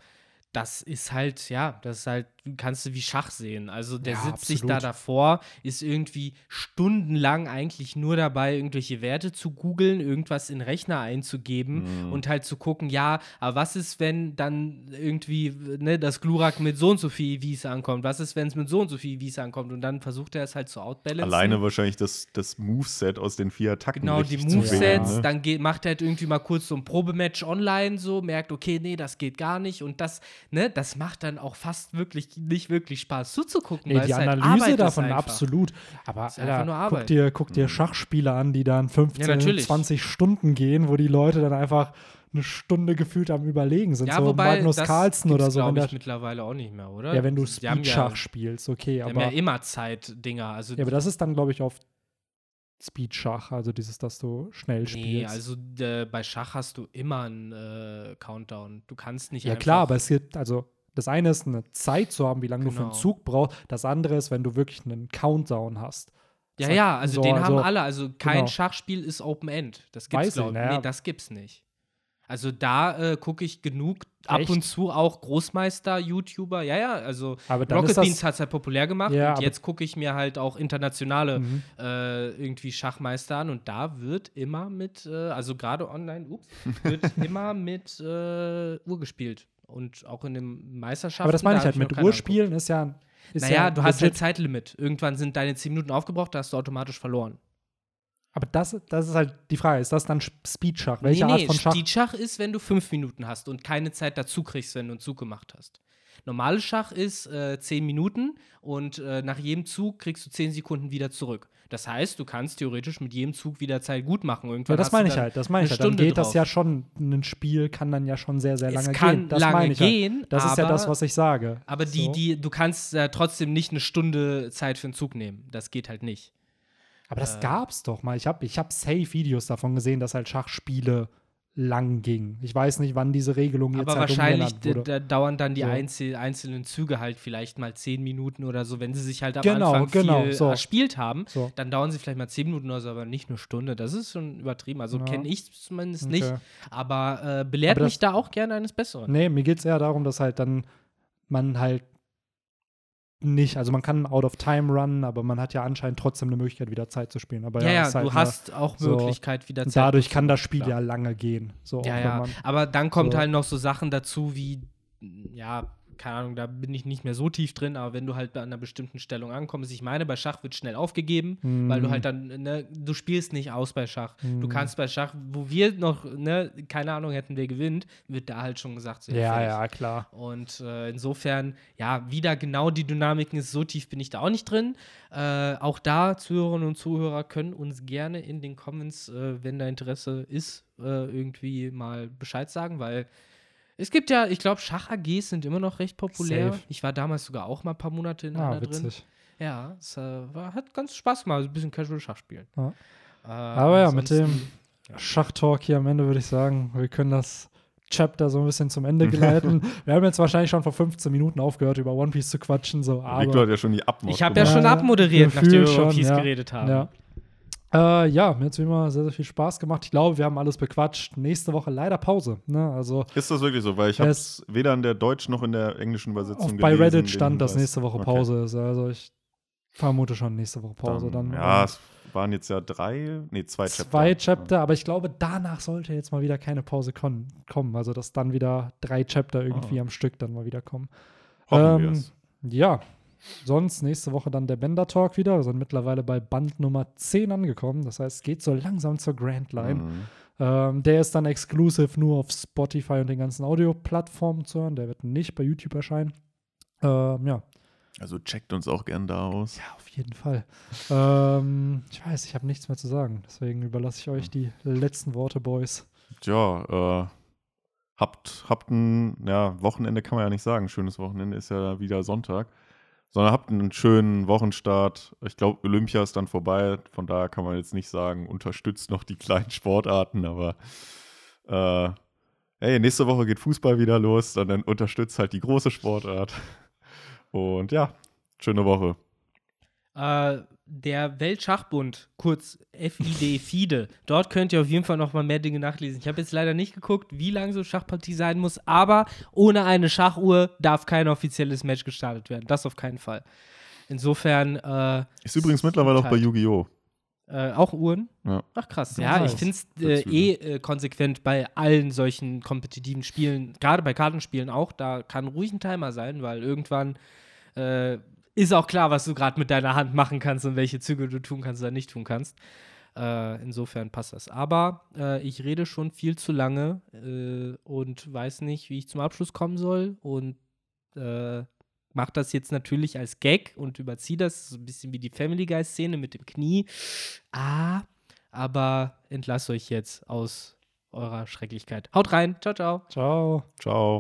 das ist halt, ja, das ist halt kannst du wie Schach sehen. Also der Ja, sitzt sich da absolut. davor, ist irgendwie stundenlang eigentlich nur dabei, irgendwelche Werte zu googeln, irgendwas in Rechner einzugeben Mhm. und halt zu gucken, ja, aber was ist, wenn dann irgendwie ne, das Glurak mit so und so viel EVs ankommt? Was ist, wenn es mit so und so viel EVs ankommt? Und dann versucht er es halt zu outbalancen. Alleine wahrscheinlich das, das Moveset aus den vier Attacken. Genau, die Movesets, wählen, ne? dann geht, macht er halt irgendwie mal kurz so ein Probematch online, so, merkt, okay, nee, das geht gar nicht. Und das, ne, das macht dann auch fast wirklich nicht wirklich Spaß zuzugucken. Nee, weil die es halt Analyse ist davon absolut. Aber Alter, nur guck, dir, guck dir Schachspiele an, die dann 15, Ja, natürlich. 20 Stunden gehen, wo die Leute dann einfach eine Stunde gefühlt am Überlegen sind. Ja, so wobei, Magnus das Carlsen oder so. Glaube der, ich, mittlerweile auch nicht mehr, oder? ja, wenn du haben Speedschach ja, spielst, okay. die haben Aber, ja immer Zeit-Dinger. Also, ja, aber das ist dann, glaube ich, auf Speedschach, also dieses, dass du schnell nee, spielst. also äh, bei Schach hast du immer einen äh, Countdown. Du kannst nicht ja, einfach klar, aber es gibt, also das eine ist eine Zeit zu haben, wie lange du für einen Genau. Zug brauchst. Das andere ist, wenn du wirklich einen Countdown hast. Ja, Sag- ja, also so, den haben also- alle. Also kein genau. Schachspiel ist Open End. Das gibt's, glaube ich. naja. Nee, das gibt's nicht. Also da äh, gucke ich genug ab Echt? und zu auch Großmeister-YouTuber. Ja, ja, also Rocket das, Beans hat es halt populär gemacht Ja, und jetzt gucke ich mir halt auch internationale Mhm. äh, irgendwie Schachmeister an und da wird immer mit, äh, also gerade online, ups, wird immer mit äh, Uhr gespielt. Und auch in den Meisterschaften. Aber das meine ich halt, mit noch keine Urspielen ist ja. Ist Naja, ja du hast halt. Zeitlimit. Irgendwann sind deine 10 Minuten aufgebraucht, da hast du automatisch verloren. Aber das, das ist halt die Frage. Ist das dann Sch- Speedschach? Welche Art von Schach? Speedschach ist, wenn du fünf Minuten hast und keine Zeit dazu kriegst, wenn du einen Zug gemacht hast. Normales Schach ist äh, zehn Minuten und äh, nach jedem Zug kriegst du zehn Sekunden wieder zurück. Das heißt, du kannst theoretisch mit jedem Zug wieder Zeit gut machen. Irgendwann Ja, das meine ich halt. Das meine ich halt. Dann Stunde geht das drauf. ja schon. Ein Spiel kann dann ja schon sehr, sehr lange es kann gehen. Das lange meine ich gehen, halt. Das aber, ist ja das, was ich sage. aber die, So. die, du kannst äh, trotzdem nicht eine Stunde Zeit für einen Zug nehmen. Das geht halt nicht. Aber das äh, gab's doch mal. Ich habe ich hab safe Videos davon gesehen, dass halt Schachspiele lang gingen. Ich weiß nicht, wann diese Regelung jetzt Aber halt wahrscheinlich wurde. da dauern dann die So. einzel einzelnen Züge halt vielleicht mal zehn Minuten oder so, wenn sie sich halt am Genau, Anfang genau, viel so. erspielt haben. So. Dann dauern sie vielleicht mal zehn Minuten oder so, aber nicht eine Stunde. Das ist schon übertrieben. Also Ja. kenne ich zumindest Okay. nicht. Aber äh, belehrt Aber das- mich da auch gerne eines Besseren. Nee, mir geht es eher darum, dass halt dann man halt nicht, also man kann out of time runnen, aber man hat ja anscheinend trotzdem eine Möglichkeit, wieder Zeit zu spielen. Aber Ja, ja, ja, halt du hast auch so- Möglichkeit wieder Zeit. dadurch kann das Spiel klar. ja lange gehen. So, Ja, ja. Aber dann kommt so- halt noch so Sachen dazu wie, ja, keine Ahnung, da bin ich nicht mehr so tief drin, aber wenn du halt bei einer bestimmten Stellung ankommst, ich meine, bei Schach wird schnell aufgegeben, weil du Mhm. halt dann, ne, du spielst nicht aus bei Schach. Du Mhm. kannst bei Schach, wo wir noch, ne, keine Ahnung hätten, wer gewinnt, wird da halt schon gesagt, so, ja, ja, klar. Und äh, insofern, ja, wieder genau die Dynamiken ist, so tief bin ich da auch nicht drin. Äh, auch da, Zuhörerinnen und Zuhörer können uns gerne in den Comments, äh, wenn da Interesse ist, äh, irgendwie mal Bescheid sagen, weil es gibt ja, ich glaube, Schach-AGs sind immer noch recht populär. Safe. Ich war damals sogar auch mal ein paar Monate in Ah, einer drin. witzig. Ja, es äh, war, hat ganz Spaß gemacht, ein bisschen Casual Schach spielen. Ja. Äh, Aber ja, mit dem Schachtalk hier am Ende würde ich sagen, wir können das Chapter so ein bisschen zum Ende geleiten. wir haben jetzt wahrscheinlich schon vor 15 Minuten aufgehört, über One Piece zu quatschen, so, aber Victor hat ja schon die Abmod Ich habe ja schon Ja, abmoderiert, nachdem wir über One schon, Piece ja. geredet haben. Ja. Äh, ja, mir hat es wie immer sehr, sehr viel Spaß gemacht. Ich glaube, wir haben alles bequatscht. Nächste Woche leider Pause. Ne? Also Ist das wirklich so? Weil ich habe Es- weder in der deutschen noch in der englischen Übersetzung auf, bei gelesen, Reddit stand, dass nächste Woche Okay. Pause ist. Also ich vermute schon nächste Woche Pause. Dann, ja, ähm, es waren jetzt ja drei, nee, zwei Chapter. zwei Chapter, aber ich glaube, danach sollte jetzt mal wieder keine Pause kommen. Also, dass dann wieder drei Chapter irgendwie Ah. am Stück dann mal wieder kommen. Hoffen Ähm. Ja, sonst nächste Woche dann der Bender Talk wieder. Wir sind mittlerweile bei Band Nummer 10 angekommen. Das heißt, es geht so langsam zur Grand Line. Mhm. Ähm, der ist dann exclusive nur auf Spotify und den ganzen Audio-Plattformen zu hören. Der wird nicht bei YouTube erscheinen. Ähm, ja. Also checkt uns auch gern da aus. ja, auf jeden Fall. ähm, ich weiß, ich habe nichts mehr zu sagen. Deswegen überlasse ich euch die letzten Worte, Boys. Tja, äh, habt, habt ein, ja, Wochenende kann man ja nicht sagen. Schönes Wochenende ist ja wieder Sonntag. Sondern habt einen schönen Wochenstart. Ich glaube, Olympia ist dann vorbei. Von daher kann man jetzt nicht sagen, unterstützt noch die kleinen Sportarten, aber äh, hey, nächste Woche geht Fußball wieder los, dann, dann unterstützt halt die große Sportart. Und ja, schöne Woche. Äh, der Weltschachbund, kurz FID, FIDE. Dort könnt ihr auf jeden Fall noch mal mehr Dinge nachlesen. Ich habe jetzt leider nicht geguckt, wie lang so eine Schachpartie sein muss, aber ohne eine Schachuhr darf kein offizielles Match gestartet werden. Das auf keinen Fall. Insofern. Äh, Ist übrigens mittlerweile auch bei halt. Yu-Gi-Oh! Äh, auch Uhren? Ja. Ach krass. Ja, ich finde es äh, eh äh, konsequent bei allen solchen kompetitiven Spielen, gerade bei Kartenspielen auch. Da kann ruhig ein Timer sein, weil irgendwann äh, ist auch klar, was du gerade mit deiner Hand machen kannst und welche Züge du tun kannst oder nicht tun kannst. Äh, insofern passt das. Aber äh, ich rede schon viel zu lange äh, und weiß nicht, wie ich zum Abschluss kommen soll. Und äh, mache das jetzt natürlich als Gag und überziehe das so ein bisschen wie die Family Guy-Szene mit dem Knie. Ah, aber entlasse euch jetzt aus eurer Schrecklichkeit. Haut rein. Ciao, ciao. Ciao. Ciao.